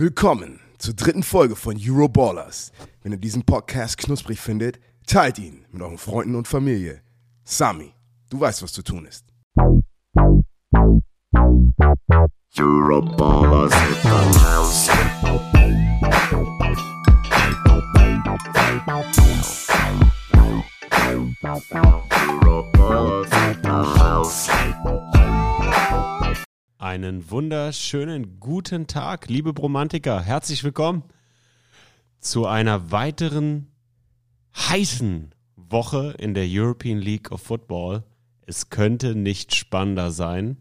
Willkommen zur dritten Folge von Euroballers. Wenn ihr diesen Podcast knusprig findet, teilt ihn mit euren Freunden und Familie. Sami, du weißt, was zu tun ist. Euroballers in the house. Euroballers Einen wunderschönen guten Tag, liebe Bromantiker. Herzlich willkommen zu einer weiteren heißen Woche in der European League of Football. Es könnte nicht spannender sein.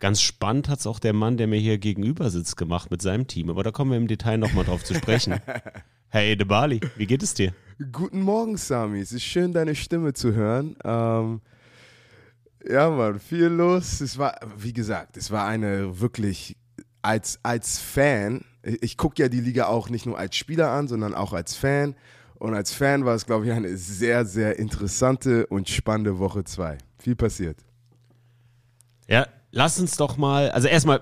Ganz spannend hat es auch der Mann, der mir hier gegenüber sitzt, gemacht mit seinem Team. Aber da kommen wir im Detail nochmal drauf zu sprechen. Hey, De Bali, wie geht es dir? Guten Morgen, Sami. Es ist schön, deine Stimme zu hören. Ähm, ja, Mann, viel los. Es war, wie gesagt, es war eine wirklich, als, als Fan, ich, gucke ja die Liga auch nicht nur als Spieler an, sondern auch als Fan. Und als Fan war es, glaube ich, eine sehr, sehr interessante und spannende Woche zwei. Viel passiert. Ja, lass uns doch mal, also erstmal,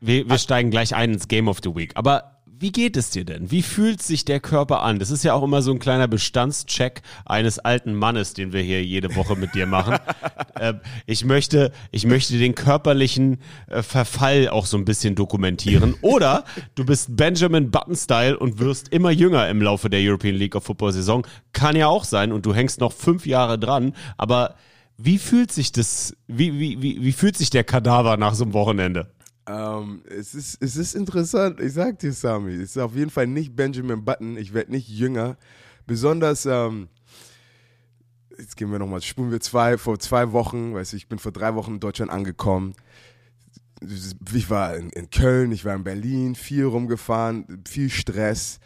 wir, wir steigen gleich ein ins Game of the Week. Aber wie geht es dir denn? Wie fühlt sich der Körper an? Das ist ja auch immer so ein kleiner Bestandscheck eines alten Mannes, den wir hier jede Woche mit dir machen. ähm, ich möchte, ich möchte den körperlichen äh, Verfall auch so ein bisschen dokumentieren. Oder du bist Benjamin Button-Style und wirst immer jünger im Laufe der European League of Football Saison. Kann ja auch sein und du hängst noch fünf Jahre dran. Aber wie fühlt sich das, wie, wie, wie, wie fühlt sich der Kadaver nach so einem Wochenende? Ähm, es, ist, es ist interessant, ich sag dir, Sami. Es ist auf jeden Fall nicht Benjamin Button. Ich werde nicht jünger. Besonders, ähm, jetzt gehen wir nochmal, spulen wir zwei, vor zwei Wochen, weißt du, ich bin vor drei Wochen in Deutschland angekommen. Ich war in, in Köln, ich war in Berlin, viel rumgefahren, viel Stress.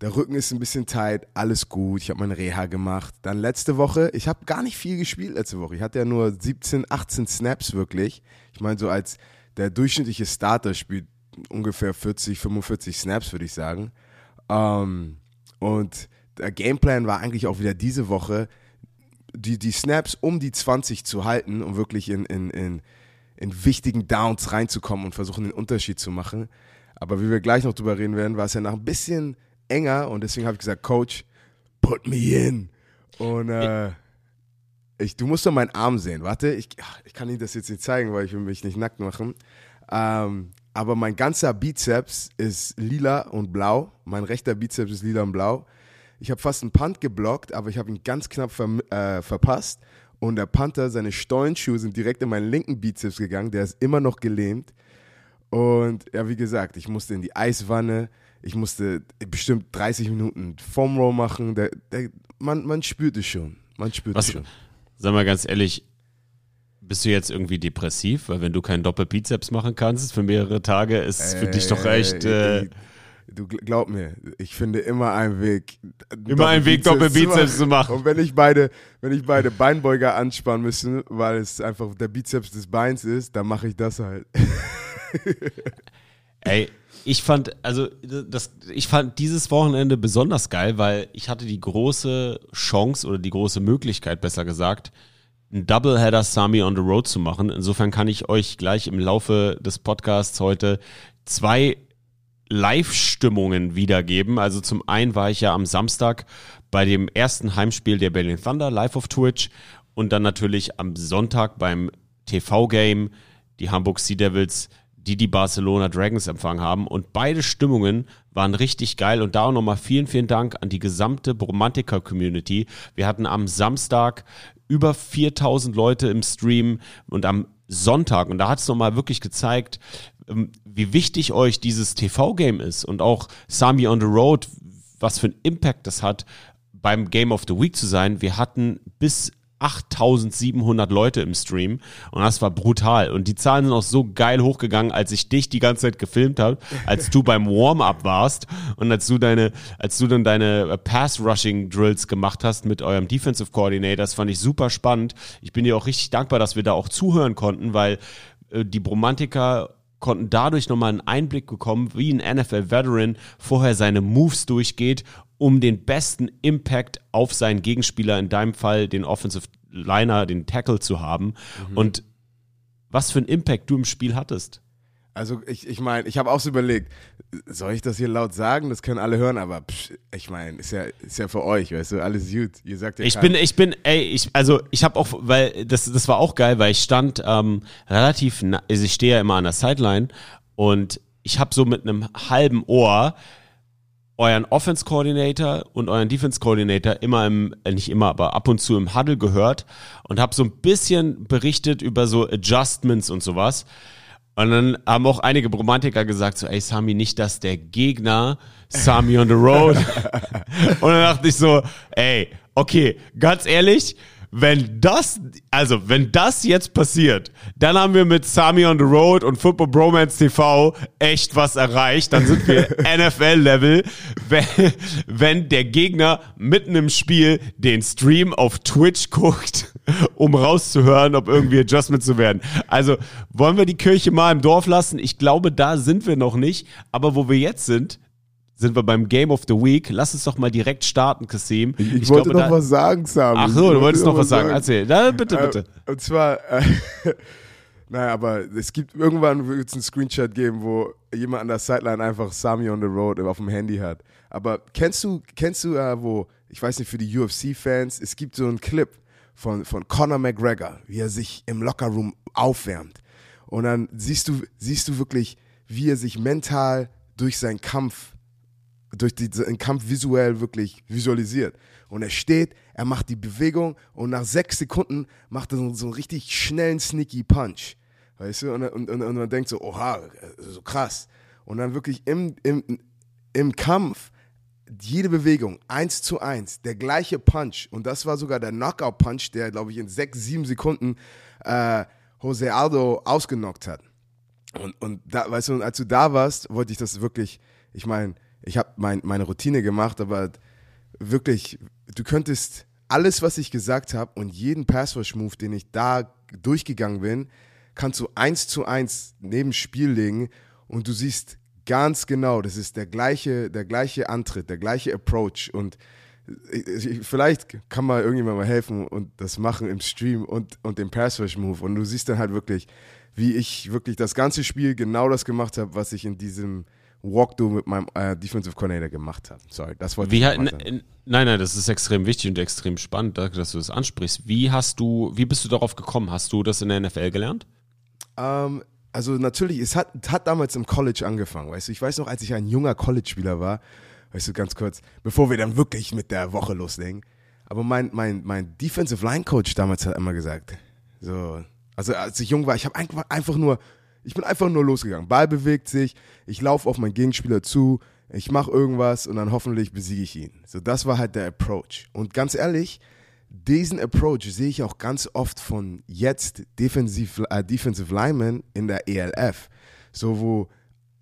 Der Rücken ist ein bisschen tight, alles gut. Ich habe meine Reha gemacht. Dann letzte Woche, ich habe gar nicht viel gespielt letzte Woche. Ich hatte ja nur 17, 18 Snaps wirklich. Ich meine, so als der durchschnittliche Starter spielt ungefähr 40, 45 Snaps, würde ich sagen. Ähm, und der Gameplan war eigentlich auch wieder diese Woche, die, die Snaps um die 20 zu halten, um wirklich in, in, in, in wichtigen Downs reinzukommen und versuchen, den Unterschied zu machen. Aber wie wir gleich noch drüber reden werden, war es ja noch ein bisschen enger und deswegen habe ich gesagt, Coach, put me in. Und äh, ich, du musst doch meinen Arm sehen. Warte, ich, ich kann Ihnen das jetzt nicht zeigen, weil ich will mich nicht nackt machen. Ähm, aber mein ganzer Bizeps ist lila und blau. Mein rechter Bizeps ist lila und blau. Ich habe fast einen Punt geblockt, aber ich habe ihn ganz knapp ver äh, verpasst. Und der Panther, seine Stollenschuhe sind direkt in meinen linken Bizeps gegangen. Der ist immer noch gelähmt. Und ja, wie gesagt, ich musste in die Eiswanne. Ich musste bestimmt 30 Minuten Foam Roll machen. Der, der, man, man spürt es schon. Man spürt Was- es schon. Sag mal ganz ehrlich, bist du jetzt irgendwie depressiv? Weil wenn du keinen Doppelbizeps machen kannst für mehrere Tage, ist es für dich doch echt äh, Äh, Du gl- glaub mir, ich finde immer einen Weg. Immer einen Weg, Doppelbizeps zu machen. Und wenn ich beide, wenn ich beide Beinbeuger anspannen müssen, weil es einfach der Bizeps des Beins ist, dann mache ich das halt. Ey, ich fand, also das, ich fand dieses Wochenende besonders geil, weil ich hatte die große Chance oder die große Möglichkeit, besser gesagt, einen Doubleheader Sami on the Road zu machen. Insofern kann ich euch gleich im Laufe des Podcasts heute zwei Live-Stimmungen wiedergeben. Also zum einen war ich ja am Samstag bei dem ersten Heimspiel der Berlin Thunder live auf Twitch und dann natürlich am Sonntag beim TV-Game die Hamburg Sea Devils, die die Barcelona Dragons empfangen haben. Und beide Stimmungen waren richtig geil. Und da auch nochmal vielen, vielen Dank an die gesamte Bromantiker-Community. Wir hatten am Samstag über 4000 Leute im Stream und am Sonntag, und da hat es nochmal wirklich gezeigt, ähm, wie wichtig euch dieses TV-Game ist und auch Sami on the Road, was für einen Impact das hat, beim Game of the Week zu sein. Wir hatten bis 8700 Leute im Stream und das war brutal. Und die Zahlen sind auch so geil hochgegangen, als ich dich die ganze Zeit gefilmt habe, als du beim Warm-up warst und als du deine, als du dann deine äh, Pass-Rushing-Drills gemacht hast mit eurem Defensive Coordinator. Das fand ich super spannend. Ich bin dir auch richtig dankbar, dass wir da auch zuhören konnten, weil äh, die Bromantiker konnten dadurch nochmal einen Einblick bekommen, wie ein NFL-Veteran vorher seine Moves durchgeht, um den besten Impact auf seinen Gegenspieler, in deinem Fall den Offensive Liner, den Tackle zu haben. Und was für einen Impact du im Spiel hattest. Also ich, ich meine, ich habe auch so überlegt, soll ich das hier laut sagen? Das können alle hören, aber pff, ich meine, ist ja, ist ja für euch, weißt du, alles gut. Ihr sagt ja Ich bin, ich bin, ey, ich, also ich habe auch, weil das, das war auch geil, weil ich stand ähm, relativ, also ich stehe ja immer an der Sideline und ich habe so mit einem halben Ohr euren Offense Coordinator und euren Defense Coordinator immer im, äh, nicht immer, aber ab und zu im Huddle gehört und habe so ein bisschen berichtet über so Adjustments und sowas. Und dann haben auch einige Romantiker gesagt, so, ey Sami, nicht, dass der Gegner Sami on the road. und dann dachte ich so, ey, okay, ganz ehrlich, wenn das, also wenn das jetzt passiert, dann haben wir mit Sami on the Road und Football Bromance TV echt was erreicht. Dann sind wir NFL-Level, wenn, wenn der Gegner mitten im Spiel den Stream auf Twitch guckt, um rauszuhören, ob irgendwie Adjustment zu werden. Also wollen wir die Kirche mal im Dorf lassen? Ich glaube, da sind wir noch nicht. Aber wo wir jetzt sind, sind wir beim Game of the Week. Lass uns doch mal direkt starten, Kassim. Ich, wollte noch da- was sagen, Sam. Ach Ich so, du wollte wolltest noch was sagen. Erzähl. Na, bitte, bitte. Äh, und zwar, äh, naja, aber es gibt irgendwann wird es einen Screenshot geben, wo jemand an der Sideline einfach Sami on the Road auf dem Handy hat. Aber kennst du, kennst du, äh, wo, ich weiß nicht, für die UFC-Fans, es gibt so einen Clip von, von Conor McGregor, wie er sich im Lockerroom aufwärmt. Und dann siehst du, siehst du wirklich, wie er sich mental durch seinen Kampf durch den Kampf visuell wirklich visualisiert. Und er steht, er macht die Bewegung und nach sechs Sekunden macht er so, so einen richtig schnellen, sneaky Punch. Weißt du? Und, und, und, und man denkt so, oha, so krass. Und dann wirklich im, im, im Kampf jede Bewegung, eins zu eins, der gleiche Punch. Und das war sogar der Knockout-Punch, der, glaube ich, in sechs, sieben Sekunden äh, Jose Aldo ausgenockt hat. Und, und da, weißt du, und als du da warst, wollte ich das wirklich, ich meine, ich habe mein, meine Routine gemacht, aber wirklich, du könntest alles, was ich gesagt habe und jeden Passwash-Move, den ich da durchgegangen bin, kannst du eins zu eins neben Spiel legen und du siehst ganz genau, das ist der gleiche, der gleiche Antritt, der gleiche Approach und ich- vielleicht kann mal irgendjemand mal helfen und das machen im Stream und, und den Passwash-Move und du siehst dann halt wirklich, wie ich wirklich das ganze Spiel genau das gemacht habe, was ich in diesem Walkthrough mit meinem äh, Defensive Coordinator gemacht habe. Sorry, das wollte Wie, ich ha- mal n- sagen. n- nein, nein, das ist extrem wichtig und extrem spannend, dass du das ansprichst. Wie hast du, wie bist du darauf gekommen? Hast du das in der NFL gelernt? Ähm, also natürlich, es hat, hat damals im College angefangen, weißt du. Ich weiß noch, als ich ein junger College-Spieler war, weißt du, ganz kurz, bevor wir dann wirklich mit der Woche loslegen. Aber mein, mein, mein Defensive Line Coach damals hat immer gesagt, so, also als ich jung war, ich habe einfach nur, ich bin einfach nur losgegangen. Ball bewegt sich, ich laufe auf meinen Gegenspieler zu, ich mache irgendwas und dann hoffentlich besiege ich ihn. So, das war halt der Approach. Und ganz ehrlich, diesen Approach sehe ich auch ganz oft von jetzt Defensive, äh, Defensive Linemen in der ELF. So, wo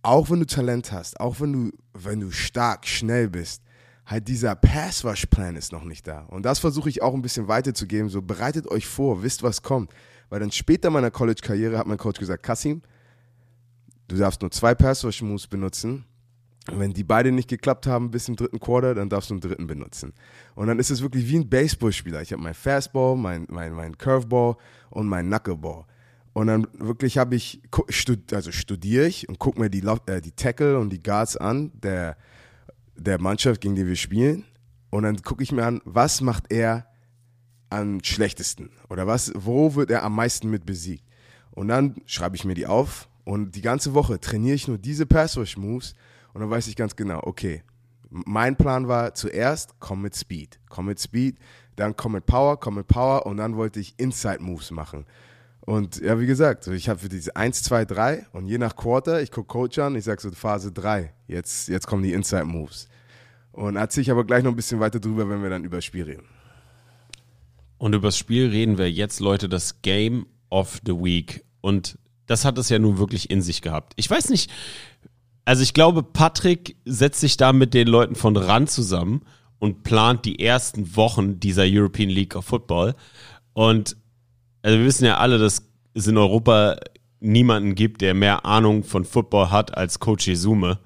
auch wenn du Talent hast, auch wenn du, wenn du stark, schnell bist, halt dieser Pass-Rush-Plan ist noch nicht da. Und das versuche ich auch ein bisschen weiterzugeben. So, bereitet euch vor, wisst, was kommt. Weil dann später meiner College-Karriere hat mein Coach gesagt, Kassim, du darfst nur zwei Pass-Rush-Moves benutzen. Und wenn die beide nicht geklappt haben bis im dritten Quarter, dann darfst du einen dritten benutzen. Und dann ist es wirklich wie ein Baseballspieler. Ich habe mein Fastball, mein, mein, mein Curveball und mein Knuckleball. Und dann wirklich habe ich, also studiere ich und gucke mir die, äh, die Tackle und die Guards an, der, der Mannschaft, gegen die wir spielen. Und dann gucke ich mir an, was macht er am schlechtesten? Oder was, wo wird er am meisten mit besiegt? Und dann schreibe ich mir die auf und die ganze Woche trainiere ich nur diese Pass-Rush-Moves und dann weiß ich ganz genau, okay, mein Plan war zuerst, komm mit Speed, komm mit Speed, dann komm mit Power, komm mit Power und dann wollte ich Inside-Moves machen. Und ja, wie gesagt, ich habe für diese 1, 2, 3 und je nach Quarter, ich gucke Coach an, ich sage so Phase 3, jetzt, jetzt kommen die Inside-Moves. Und erzähle ich aber gleich noch ein bisschen weiter drüber, wenn wir dann über das Spiel reden. Und über das Spiel reden wir jetzt, Leute, das Game of the Week. Und das hat es ja nun wirklich in sich gehabt. Ich weiß nicht, also ich glaube, Patrick setzt sich da mit den Leuten von RAN zusammen und plant die ersten Wochen dieser European League of Football. Und also wir wissen ja alle, dass es in Europa niemanden gibt, der mehr Ahnung von Football hat als Coach Jesume.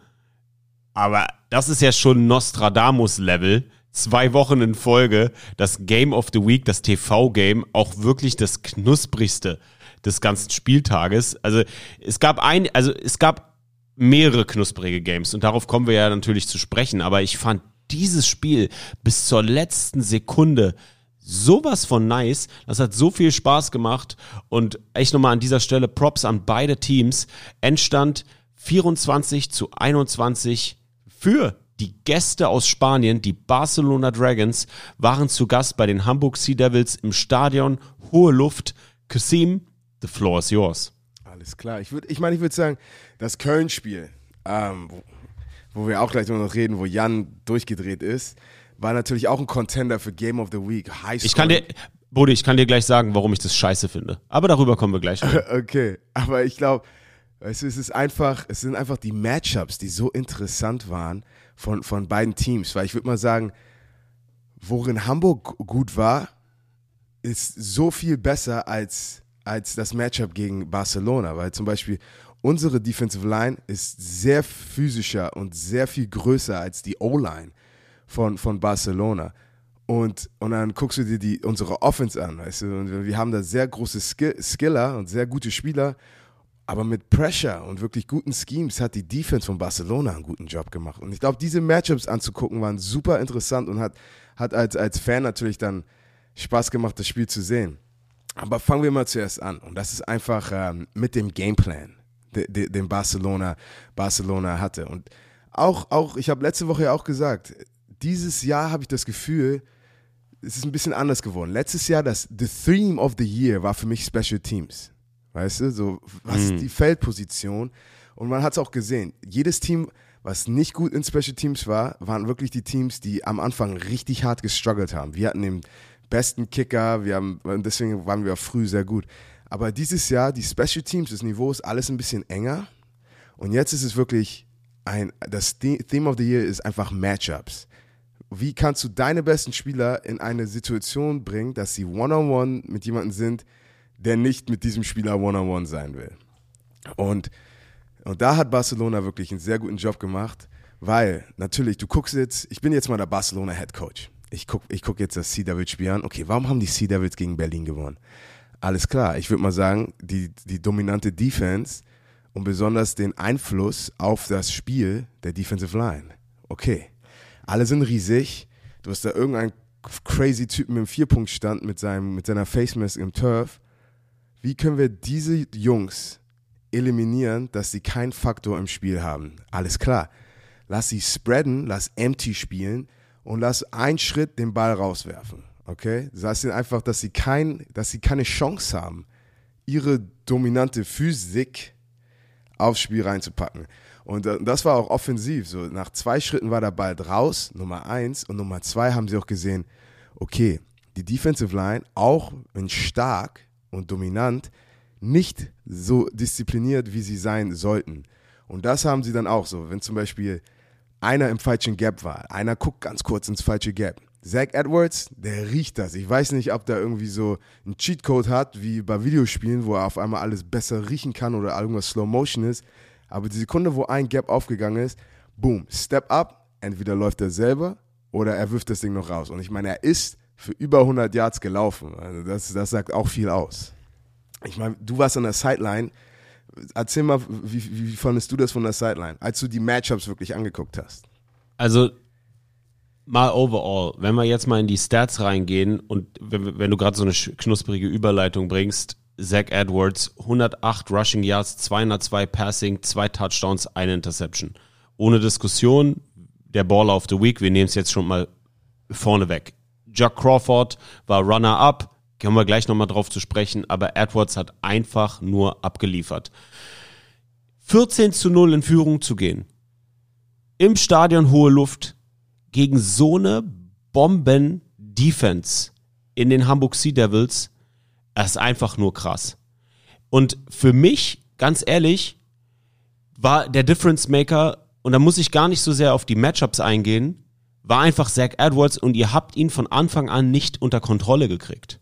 Aber das ist ja schon Nostradamus-Level. Zwei Wochen in Folge, das Game of the Week, das TV-Game, auch wirklich das knusprigste, des ganzen Spieltages. Also es gab ein, also es gab mehrere knusprige Games und darauf kommen wir ja natürlich zu sprechen, aber ich fand dieses Spiel bis zur letzten Sekunde sowas von nice. Das hat so viel Spaß gemacht und echt nochmal an dieser Stelle Props an beide Teams. Endstand 24 zu 21 für die Gäste aus Spanien, die Barcelona Dragons, waren zu Gast bei den Hamburg Sea Devils im Stadion Hohe Luft. Kasim, the floor is yours. Alles klar. Ich, würd, ich meine, ich würde sagen, das Köln-Spiel, ähm, wo, wo wir auch gleich noch reden, wo Jan durchgedreht ist, war natürlich auch ein Contender für Game of the Week. High Ich kann dir, Bodi, ich kann dir gleich sagen, warum ich das scheiße finde. Aber darüber kommen wir gleich. Okay, aber ich glaube, weißt du, es ist einfach, es sind einfach die Matchups, die so interessant waren von, von beiden Teams. Weil ich würde mal sagen, worin Hamburg gut war, ist so viel besser als, als das Matchup gegen Barcelona. Weil zum Beispiel unsere Defensive Line ist sehr physischer und sehr viel größer als die O-Line von, von Barcelona. Und, und dann guckst du dir die, unsere Offense an, weißt du, und wir haben da sehr große Skill, Skiller und sehr gute Spieler, aber mit Pressure und wirklich guten Schemes hat die Defense von Barcelona einen guten Job gemacht. Und ich glaube, diese Matchups anzugucken waren super interessant und hat, hat als, als Fan natürlich dann Spaß gemacht, das Spiel zu sehen. Aber fangen wir mal zuerst an. Und das ist einfach ähm, mit dem Gameplan, de, de, den Barcelona, Barcelona hatte. Und auch, auch ich habe letzte Woche ja auch gesagt, dieses Jahr habe ich das Gefühl, es ist ein bisschen anders geworden. Letztes Jahr, das The Theme of the Year war für mich Special Teams. Weißt du, so, was ist die Feldposition? Und man hat es auch gesehen. Jedes Team, was nicht gut in Special Teams war, waren wirklich die Teams, die am Anfang richtig hart gestruggelt haben. Wir hatten den besten Kicker, wir haben, deswegen waren wir früh sehr gut. Aber dieses Jahr, die Special Teams, das Niveau ist alles ein bisschen enger. Und jetzt ist es wirklich ein, das The- Theme of the Year ist einfach Matchups. Wie kannst du deine besten Spieler in eine Situation bringen, dass sie one-on-one mit jemandem sind, der nicht mit diesem Spieler one-on-one sein will? Und, und da hat Barcelona wirklich einen sehr guten Job gemacht, weil natürlich, du guckst jetzt, ich bin jetzt mal der Barcelona Head Coach. Ich gucke ich guck jetzt das Sea Devils Spiel an. Okay, warum haben die Sea Devils gegen Berlin gewonnen? Alles klar, ich würde mal sagen, die, die dominante Defense und besonders den Einfluss auf das Spiel der Defensive Line. Okay, alle sind riesig. Du hast da irgendeinen crazy Typen im Vierpunktstand mit, seinem, mit seiner Face Mask im Turf. Wie können wir diese Jungs eliminieren, dass sie keinen Faktor im Spiel haben? Alles klar. Lass sie spreaden, lass empty spielen und lass einen Schritt den Ball rauswerfen. Okay? Das heißt einfach, dass sie, kein, dass sie keine Chance haben, ihre dominante Physik aufs Spiel reinzupacken. Und äh, das war auch offensiv. So nach zwei Schritten war der Ball raus, Nummer eins. Und Nummer zwei haben sie auch gesehen, okay, die Defensive Line, auch wenn stark und dominant, nicht so diszipliniert, wie sie sein sollten. Und das haben sie dann auch so. Wenn zum Beispiel einer im falschen Gap war, einer guckt ganz kurz ins falsche Gap. Zach Edwards, der riecht das. Ich weiß nicht, ob der irgendwie so einen Cheatcode hat, wie bei Videospielen, wo er auf einmal alles besser riechen kann oder irgendwas Slow Motion ist. Aber die Sekunde, wo ein Gap aufgegangen ist, boom, step up, entweder läuft er selber oder er wirft das Ding noch raus. Und ich meine, er ist für über 100 Yards gelaufen. Also das, das sagt auch viel aus. Ich meine, du warst an der Sideline. Erzähl mal, wie, wie, fandest du das von der Sideline, als du die Matchups wirklich angeguckt hast? Also mal overall, wenn wir jetzt mal in die Stats reingehen und wenn, wenn du gerade so eine knusprige Überleitung bringst, Zach Edwards, 108 Rushing Yards, 202 Passing, zwei Touchdowns, eine Interception. Ohne Diskussion, der Baller of the Week, wir nehmen es jetzt schon mal vorne weg. Jack Crawford war Runner-up, kommen wir gleich nochmal drauf zu sprechen, aber Edwards hat einfach nur abgeliefert. 14 zu 0 in Führung zu gehen, im Stadion hohe Luft, gegen so eine Bomben-Defense in den Hamburg Sea Devils, das ist einfach nur krass. Und für mich, ganz ehrlich, war der Difference Maker, und da muss ich gar nicht so sehr auf die Matchups eingehen, war einfach Zach Edwards und ihr habt ihn von Anfang an nicht unter Kontrolle gekriegt.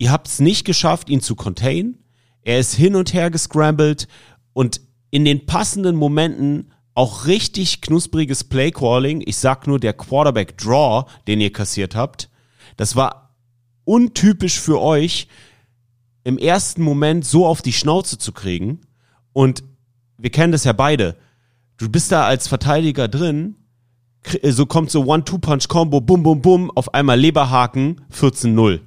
Ihr habt es nicht geschafft, ihn zu contain. Er ist hin und her gescrambled und in den passenden Momenten auch richtig knuspriges Playcalling. Ich sag nur der Quarterback Draw, den ihr kassiert habt. Das war untypisch für euch. im ersten Moment so auf die Schnauze zu kriegen. Und wir kennen das ja beide. Du bist da als Verteidiger drin, so kommt so One-Two-Punch-Combo, bum, bum, bum, auf einmal Leberhaken, 14-0.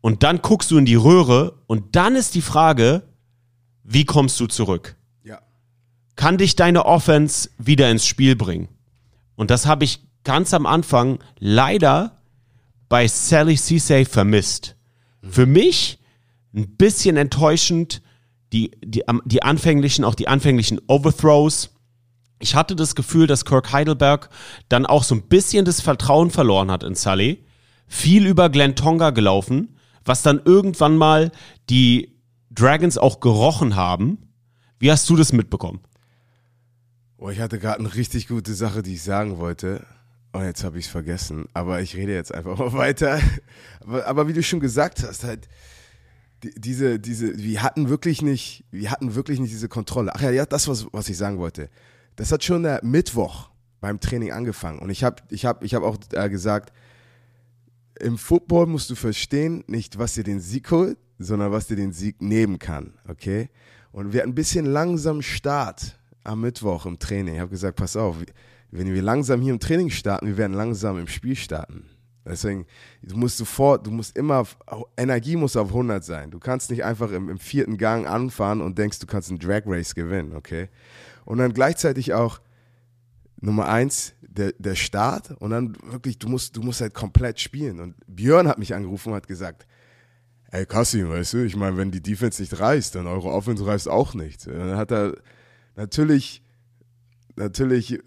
Und dann guckst du in die Röhre und dann ist die Frage, wie kommst du zurück? Ja. Kann dich deine Offense wieder ins Spiel bringen? Und das habe ich ganz am Anfang leider bei Sally Cisse vermisst. Für mich ein bisschen enttäuschend, die, die, die anfänglichen, auch die anfänglichen Overthrows. Ich hatte das Gefühl, dass Kirk Heidelberg dann auch so ein bisschen das Vertrauen verloren hat in Sully. Viel über Glenn Tonga gelaufen, was dann irgendwann mal die Dragons auch gerochen haben. Wie hast du das mitbekommen? Oh, ich hatte gerade eine richtig gute Sache, die ich sagen wollte. Und jetzt habe ich es vergessen. Aber ich rede jetzt einfach mal weiter. Aber, aber wie du schon gesagt hast, halt, die, diese, diese, wir hatten wirklich nicht, wir hatten wirklich nicht diese Kontrolle. Ach ja, ja, das was, was ich sagen wollte. Das hat schon der Mittwoch beim Training angefangen. Und ich habe, ich habe, ich habe auch äh, gesagt, im Football musst du verstehen, nicht was dir den Sieg holt, sondern was dir den Sieg nehmen kann, okay? Und wir hatten ein bisschen langsam Start am Mittwoch im Training. Ich habe gesagt, pass auf, wenn wir langsam hier im Training starten, wir werden langsam im Spiel starten. Deswegen, du musst sofort, du musst immer, Energie muss auf 100 sein. Du kannst nicht einfach im, im vierten Gang anfahren und denkst, du kannst einen Drag Race gewinnen, okay? Und dann gleichzeitig auch, Nummer eins, der, der Start und dann wirklich, du musst, du musst halt komplett spielen. Und Björn hat mich angerufen und hat gesagt, ey Kassim, weißt du, ich meine, wenn die Defense nicht reißt, dann eure Offense reißt auch nicht. Und dann hat er natürlich, natürlich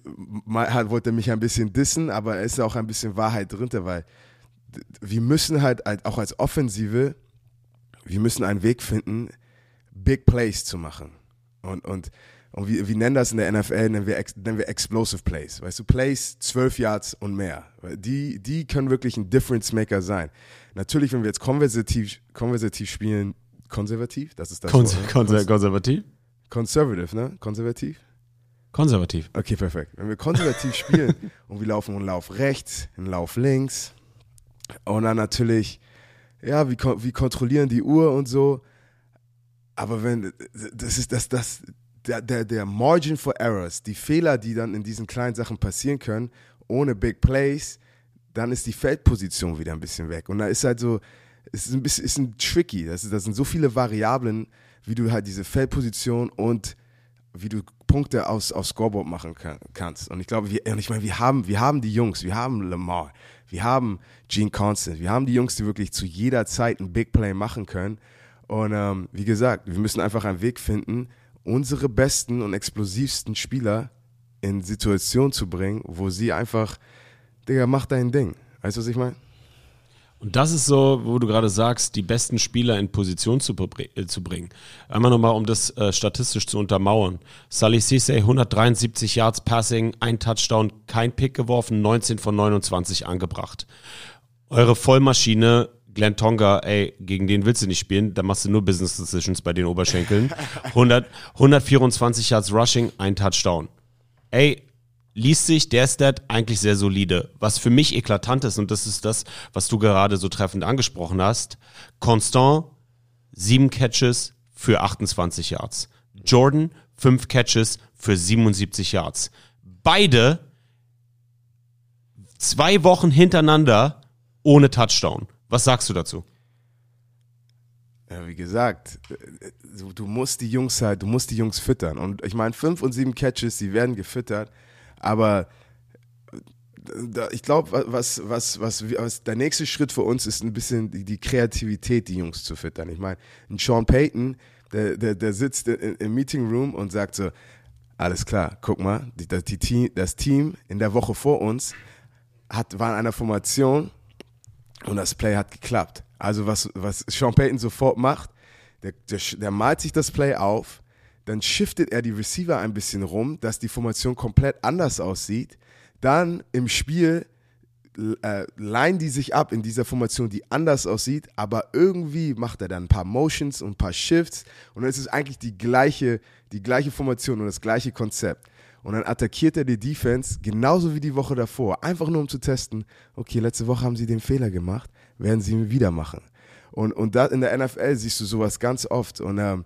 hat, wollte er mich ein bisschen dissen, aber es ist auch ein bisschen Wahrheit drin, weil wir müssen halt auch als Offensive, wir müssen einen Weg finden, Big Plays zu machen. Und, und, und wir, wir nennen das in der NFL, nennen wir, nennen wir Explosive Plays. Weißt du, Plays 12 Yards und mehr. Die, die können wirklich ein Difference Maker sein. Natürlich, wenn wir jetzt konversativ, konversativ spielen, konservativ, das ist das Konser Wort, ne? konser konservativ? Conservative, ne? Konservativ? Konservativ. Okay, perfekt. Wenn wir konservativ spielen und wir laufen einen Lauf rechts, einen Lauf links und dann natürlich, ja, wir, wir kontrollieren die Uhr und so. Aber wenn, das ist das, das, der, der, der Margin for Errors, die Fehler, die dann in diesen kleinen Sachen passieren können, ohne Big Plays, dann ist die Feldposition wieder ein bisschen weg. Und da ist halt so, es ist ein bisschen ist ein tricky. Das, das sind so viele Variablen, wie du halt diese Feldposition und wie du Punkte aus, aus Scoreboard machen kann, kannst. Und ich glaube, wir, und ich meine, wir haben, wir haben die Jungs, wir haben Lamar, wir haben Gene Constant, wir haben die Jungs, die wirklich zu jeder Zeit ein Big Play machen können. Und ähm, wie gesagt, wir müssen einfach einen Weg finden, unsere besten und explosivsten Spieler in Situationen zu bringen, wo sie einfach, Digga, mach dein Ding. Weißt du, was ich meine? Und das ist so, wo du gerade sagst, die besten Spieler in Position zu, äh, zu bringen. Einmal nochmal, um das äh, statistisch zu untermauern. Sally Cisse, 173 Yards Passing, ein Touchdown, kein Pick geworfen, 19 von 29 angebracht. Eure Vollmaschine, Glenn Tonga, ey, gegen den willst du nicht spielen, da machst du nur Business Decisions bei den Oberschenkeln. 100, 124 Yards Rushing, ein Touchdown. Ey, liest sich der Stat eigentlich sehr solide. Was für mich eklatant ist, und das ist das, was du gerade so treffend angesprochen hast, Constant, sieben Catches für 28 Yards. Jordan, fünf Catches für 77 Yards. Beide zwei Wochen hintereinander ohne Touchdown. Was sagst du dazu? Ja, wie gesagt, äh, du, musst die Jungs halt, du musst die Jungs füttern. Und ich meine, fünf und sieben Catches, die werden gefüttert, aber äh, ich glaube, was, was, was, was der nächste Schritt für uns ist ein bisschen die, Kreativität, die Jungs zu füttern. Ich meine, ein Sean Payton, der, der, der sitzt im Meeting Room und sagt so, alles klar, guck mal, die, das, die Team, das Team in der Woche vor uns hat, war in einer Formation und das Play hat geklappt. Also was, was Sean Payton sofort macht, der, der, der malt sich das Play auf, dann shiftet er die Receiver ein bisschen rum, dass die Formation komplett anders aussieht. Dann im Spiel äh, leihen die sich ab in dieser Formation, die anders aussieht, aber irgendwie macht er dann ein paar Motions und ein paar Shifts und dann ist es eigentlich die gleiche, die gleiche Formation und das gleiche Konzept. Und dann attackiert er die Defense genauso wie die Woche davor, einfach nur um zu testen, okay, letzte Woche haben sie den Fehler gemacht, werden sie ihn wieder machen. Und, und da in der NFL siehst du sowas ganz oft. Und ähm,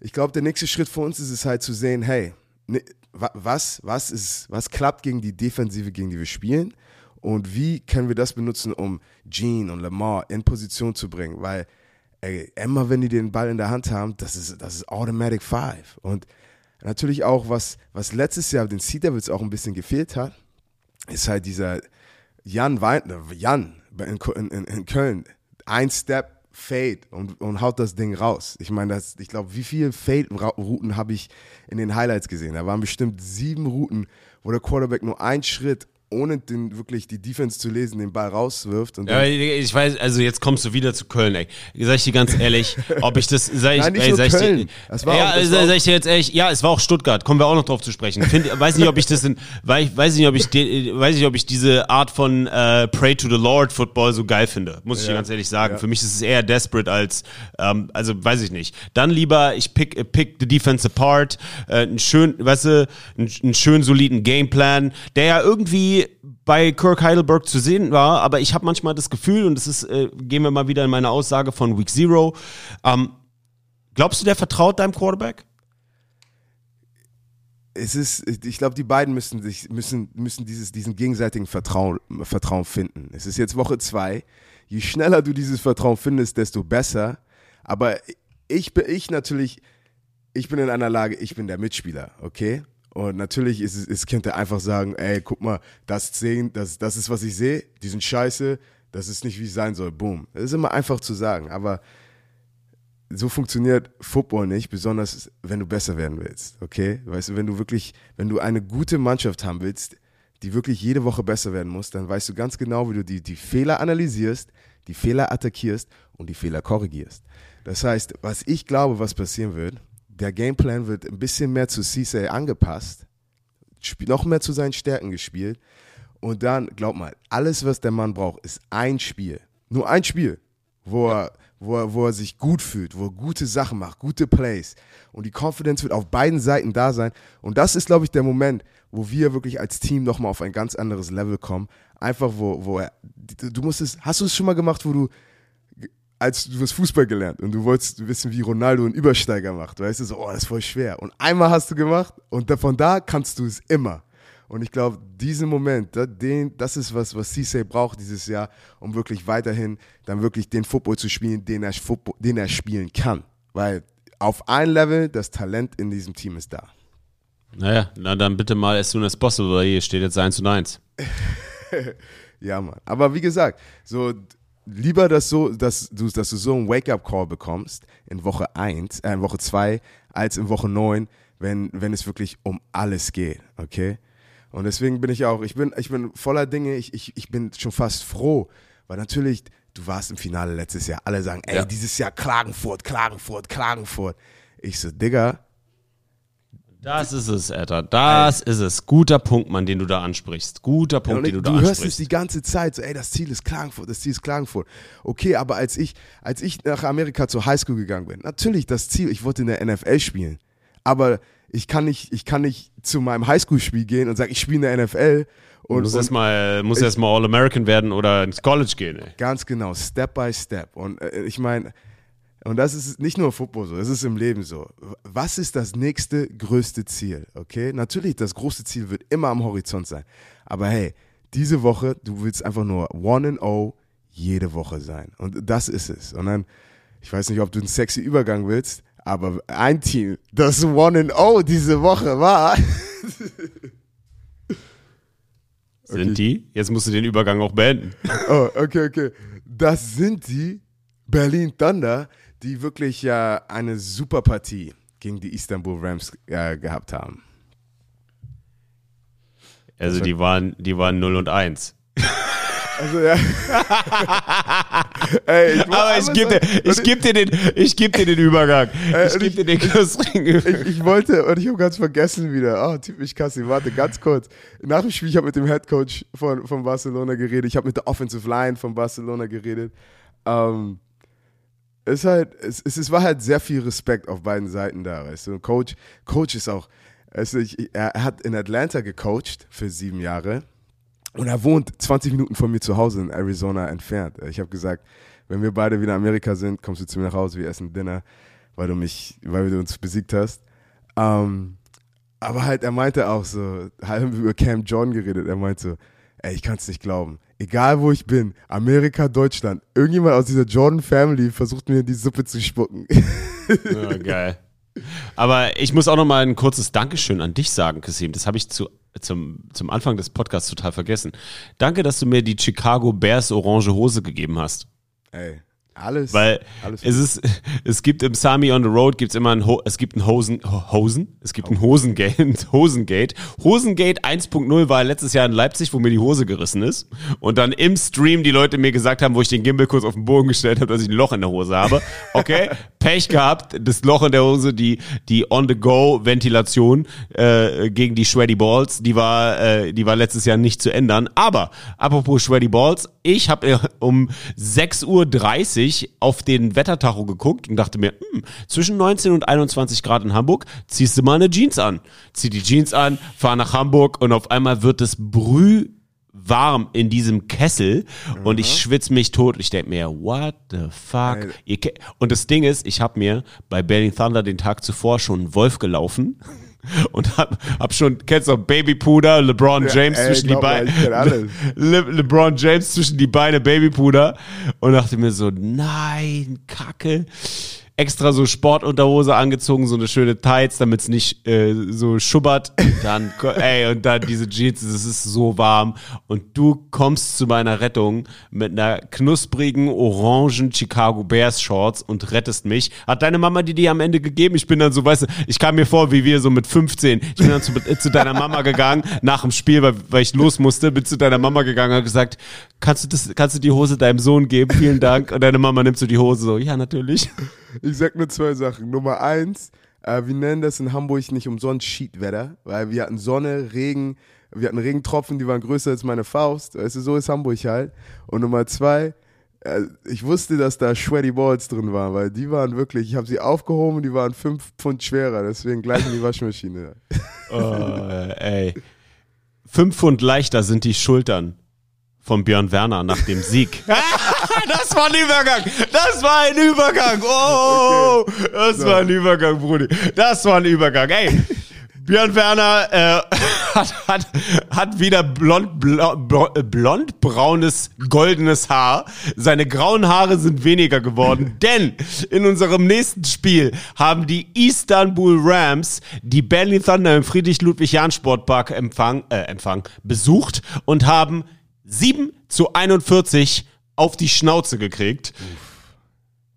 ich glaube, der nächste Schritt für uns ist es halt zu sehen, hey, ne, wa- was, was, ist, was klappt gegen die Defensive, gegen die wir spielen? Und wie können wir das benutzen, um Gene und Lamar in Position zu bringen? Weil ey, immer wenn die den Ball in der Hand haben, das ist, das ist Automatic Five. Und natürlich auch, was, was letztes Jahr den Sea Devils auch ein bisschen gefehlt hat, ist halt dieser Jan Wein, Jan in, in, in Köln, ein Step Fade und, und haut das Ding raus. Ich meine, das, ich glaube, wie viele Fade-Routen habe ich in den Highlights gesehen? Da waren bestimmt sieben Routen, wo der Quarterback nur einen Schritt, ohne den, wirklich die Defense zu lesen, den Ball rauswirft. Und Ja, ich weiß, also jetzt kommst du wieder zu Köln, ey. Sag ich dir ganz ehrlich, ob ich das, sag ich, Nein, nicht ey, sag ich dir, Köln. Das war ja, auch- das sag, ich dir jetzt ehrlich, ja, es war auch Stuttgart, kommen wir auch noch drauf zu sprechen. Find, weiß nicht, ob ich das in, weiß, weiß nicht, ob ich, de, weiß nicht, ob ich diese Art von äh, Pray to the Lord Football so geil finde, muss ich dir Ja. ganz ehrlich sagen. Ja. Für mich ist es eher desperate als, ähm, also weiß ich nicht. Dann lieber, ich pick, pick the defense apart, äh, einen schön, weißt du, einen, einen schön soliden Gameplan, der ja irgendwie bei Kirk Heidelberg zu sehen war, aber ich habe manchmal das Gefühl, und das ist, äh, gehen wir mal wieder in meine Aussage von Week Zero, ähm, glaubst du, der vertraut deinem Quarterback? es ist, ich glaube, die beiden müssen sich, müssen, müssen dieses, diesen gegenseitigen Vertrauen, Vertrauen finden. Es ist jetzt Woche zwei. Je schneller du dieses Vertrauen findest, desto besser. Aber ich bin, ich natürlich, ich bin in einer Lage, ich bin der Mitspieler, okay? Und natürlich ist es, es könnte einfach sagen, ey, guck mal, das 10, das, das ist, was ich sehe, die sind scheiße, das ist nicht, wie es sein soll, boom. Das ist immer einfach zu sagen, aber so funktioniert Football nicht, besonders wenn du besser werden willst, okay? Weißt du, wenn du wirklich, wenn du eine gute Mannschaft haben willst, die wirklich jede Woche besser werden muss, dann weißt du ganz genau, wie du die, die Fehler analysierst, die Fehler attackierst und die Fehler korrigierst. Das heißt, was ich glaube, was passieren wird, der Gameplan wird ein bisschen mehr zu Cisse angepasst, noch mehr zu seinen Stärken gespielt und dann, glaub mal, alles, was der Mann braucht, ist ein Spiel. Nur ein Spiel, wo er, wo er, wo er sich gut fühlt, wo er gute Sachen macht, gute Plays. Und die Confidence wird auf beiden Seiten da sein. Und das ist, glaube ich, der Moment, wo wir wirklich als Team nochmal auf ein ganz anderes Level kommen. Einfach, wo, wo er, du musst es, hast du es schon mal gemacht, wo du, als du hast Fußball gelernt und du wolltest wissen, wie Ronaldo einen Übersteiger macht, weißt du, so, oh, das ist voll schwer. Und einmal hast du gemacht und von da kannst du es immer. Und ich glaube, diesen Moment, den, das ist was, was Cisse braucht dieses Jahr, um wirklich weiterhin dann wirklich den Football zu spielen, den er, Football, den er spielen kann. Weil auf ein Level, das Talent in diesem Team ist da. Naja, na dann bitte mal as soon as possible, weil hier steht jetzt 1 zu 1. Ja, Mann. Aber wie gesagt, so lieber das so, dass du, dass du so einen Wake-up-Call bekommst in Woche 1, äh, in Woche 2, als in Woche 9, wenn, wenn es wirklich um alles geht, okay? Und deswegen bin ich auch, ich bin, ich bin voller Dinge, ich, ich, ich bin schon fast froh, weil natürlich, du warst im Finale letztes Jahr, alle sagen, ey, Ja. dieses Jahr Klagenfurt, Klagenfurt, Klagenfurt. Ich so, Digga, Das ist es, Alter. Das ist es. Guter Punkt, Mann, den du da ansprichst. Guter Punkt, Und den du da du hörst es ansprichst. die ganze Zeit, so, ey, das Ziel ist Klagenfurt, das Ziel ist Klagenfurt. Okay, aber als ich, als ich nach Amerika zur Highschool gegangen bin, natürlich das Ziel, ich wollte in der NFL spielen. Aber ich kann nicht, ich kann nicht zu meinem Highschool-Spiel gehen und sagen, ich spiele in der NFL. Du Und, musst erstmal muss erst mal All-American werden oder ins College gehen, ey. ganz genau, Step by Step. Und äh, ich meine, und das ist nicht nur Football so, es ist im Leben so. Was ist das nächste größte Ziel? Okay, natürlich, das große Ziel wird immer am Horizont sein. Aber hey, diese Woche, du willst einfach nur One and O jede Woche sein. Und das ist es. Und dann, ich weiß nicht, ob du einen sexy Übergang willst, aber ein Team, das One and O diese Woche war. Sind die? Jetzt musst du den Übergang auch beenden. Oh, okay, okay. Das sind die Berlin Thunder, die wirklich ja eine super Partie gegen die Istanbul Rams äh, gehabt haben. Also die waren, die waren 0 und 1. Also ja. Ey, ich Aber ich gebe dir, ich geb dir, den, ich geb dir den Übergang. Äh, Ich gebe dir den Übergang. ich, ich wollte, und ich habe ganz vergessen wieder. Oh, typisch Kassi, warte, ganz kurz. Nach dem Spiel, ich habe mit dem Head Coach von, von Barcelona geredet. Ich habe mit der Offensive Line von Barcelona geredet. Ähm, ist halt, es, es, war halt sehr viel Respekt auf beiden Seiten da, weißt du. Coach, Coach ist auch, also ich, er hat in Atlanta gecoacht für sieben Jahre. Und er wohnt 20 Minuten von mir zu Hause in Arizona entfernt. Ich habe gesagt, wenn wir beide wieder in Amerika sind, kommst du zu mir nach Hause, wir essen Dinner, weil du mich, weil du uns besiegt hast. Ähm, aber halt, er meinte auch so, haben wir über Cam John geredet, er meinte so, ey, ich kann es nicht glauben. Egal wo ich bin, Amerika, Deutschland, irgendjemand aus dieser Jordan Family versucht mir die Suppe zu spucken. Ja, geil. Aber ich muss auch noch mal ein kurzes Dankeschön an dich sagen, Kasim. Das habe ich zu, zum, zum Anfang des Podcasts total vergessen. Danke, dass du mir die Chicago Bears orange Hose gegeben hast. ey, alles. Weil alles es ist, es gibt im Sami on the Road gibt's immer ein, Ho es gibt ein Hosen, Ho- Hosen? Es gibt ein Hosengate, Hosengate. Hosengate 1.0 war letztes Jahr in Leipzig, wo mir die Hose gerissen ist. Und dann im Stream die Leute mir gesagt haben, wo ich den Gimbal kurz auf den Boden gestellt habe, dass ich ein Loch in der Hose habe. Okay, Pech gehabt, das Loch in der Hose, die, die On-the-Go-Ventilation äh, gegen die Shreddy Balls, die war, äh, die war letztes Jahr nicht zu ändern. Aber, apropos Shreddy Balls, ich habe um 6.30 Uhr auf den Wettertacho geguckt und dachte mir, hm, zwischen 19 und 21 Grad in Hamburg, ziehst du mal eine Jeans an. Zieh die Jeans an, fahr nach Hamburg und auf einmal wird es brüh warm in diesem Kessel und ich schwitze mich tot. Ich denke mir, what the fuck? Und das Ding ist, ich habe mir bei Berlin Thunder den Tag zuvor schon einen Wolf gelaufen und hab, hab schon, kennst du Babypuder, LeBron Ja, James ey, zwischen die Beine. Le LeBron James zwischen die Beine, Babypuder und dachte mir so, nein, Kacke. Extra so Sportunterhose angezogen, so eine schöne Tights, damit es nicht äh, so schubbert. Dann, ey, und dann diese Jeans, es ist so warm. Und du kommst zu meiner Rettung mit einer knusprigen, orangen Chicago Bears Shorts und rettest mich. Hat deine Mama dir die am Ende gegeben? Ich bin dann so, weißt du, ich kam mir vor, wie wir so mit 15. Ich bin dann zu, zu deiner Mama gegangen, nach dem Spiel, weil, weil ich los musste, bin zu deiner Mama gegangen und gesagt, kannst du das, kannst du die Hose deinem Sohn geben? Vielen Dank. Und deine Mama nimmt so die Hose so, ja, natürlich. Ich sag nur zwei Sachen. Nummer eins, äh, wir nennen das in Hamburg nicht umsonst Sheetwetter, weil wir hatten Sonne, Regen, wir hatten Regentropfen, die waren größer als meine Faust. Weißt du, so ist Hamburg halt. Und Nummer zwei, äh, ich wusste, dass da Sweaty Balls drin waren, weil die waren wirklich, ich habe sie aufgehoben, die waren fünf Pfund schwerer, deswegen gleich in die Waschmaschine. Oh, ey. Fünf Pfund leichter sind die Schultern von Björn Werner nach dem Sieg. das war ein Übergang. Das war ein Übergang. Oh, das war ein Übergang, Brudi. Das war ein Übergang. Ey, Björn Werner äh, hat, hat, hat wieder blond, blond, blond braunes, goldenes Haar. Seine grauen Haare sind weniger geworden, denn in unserem nächsten Spiel haben die Istanbul Rams die Berlin Thunder im Friedrich-Ludwig-Jahn-Sportpark empfang, äh, empfang, besucht und haben 7 zu 41 auf die Schnauze gekriegt.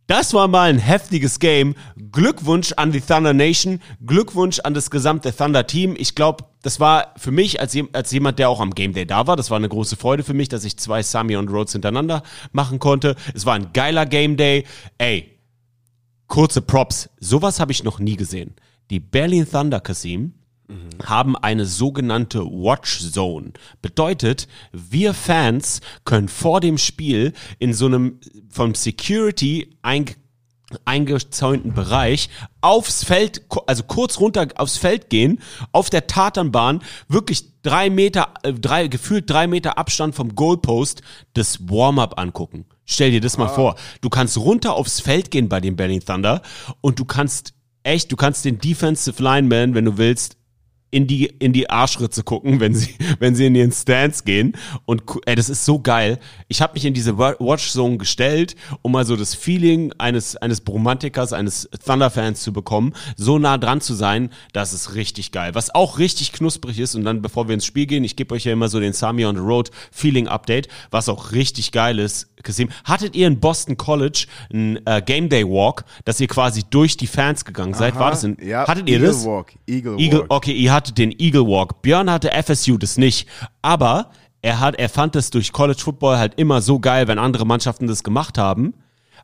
Das war mal ein heftiges Game. Glückwunsch an die Thunder Nation, Glückwunsch an das gesamte Thunder Team. Ich glaube, das war für mich als, als jemand, der auch am Game Day da war, das war eine große Freude für mich, dass ich zwei Sami und Rhodes hintereinander machen konnte. Es war ein geiler Game Day. Ey, kurze Props. Sowas habe ich noch nie gesehen. Die Berlin Thunder Kasim haben eine sogenannte Watch Zone. Bedeutet, wir Fans können vor dem Spiel in so einem vom Security einge eingezäunten Bereich aufs Feld, also kurz runter aufs Feld gehen, auf der Tatanbahn, wirklich drei Meter, äh, drei, gefühlt drei Meter Abstand vom Goalpost, das Warm-up angucken. Stell dir das mal vor. Du kannst runter aufs Feld gehen bei den Berlin Thunder und du kannst echt, du kannst den Defensive Lineman, wenn du willst, in die, in die Arschritze gucken, wenn sie, wenn sie in ihren Stands gehen. Und ey, das ist so geil. Ich habe mich in diese Wa- Watch Zone gestellt, um mal so das Feeling eines, eines Bromantikers, eines Thunder-Fans zu bekommen, so nah dran zu sein, das ist richtig geil. Was auch richtig knusprig ist, und dann, bevor wir ins Spiel gehen, ich gebe euch ja immer so den Sami on the Road Feeling Update, was auch richtig geil ist. Kasim, hattet ihr in Boston College einen äh, Game Day Walk, dass ihr quasi durch die Fans gegangen seid? War das in, ja, hattet ihr Eagle das? Walk, Eagle, Eagle, Walk. okay, ihr hattet den Eagle Walk. Björn hatte FSU das nicht. Aber er hat, er fand es durch College Football halt immer so geil, wenn andere Mannschaften das gemacht haben.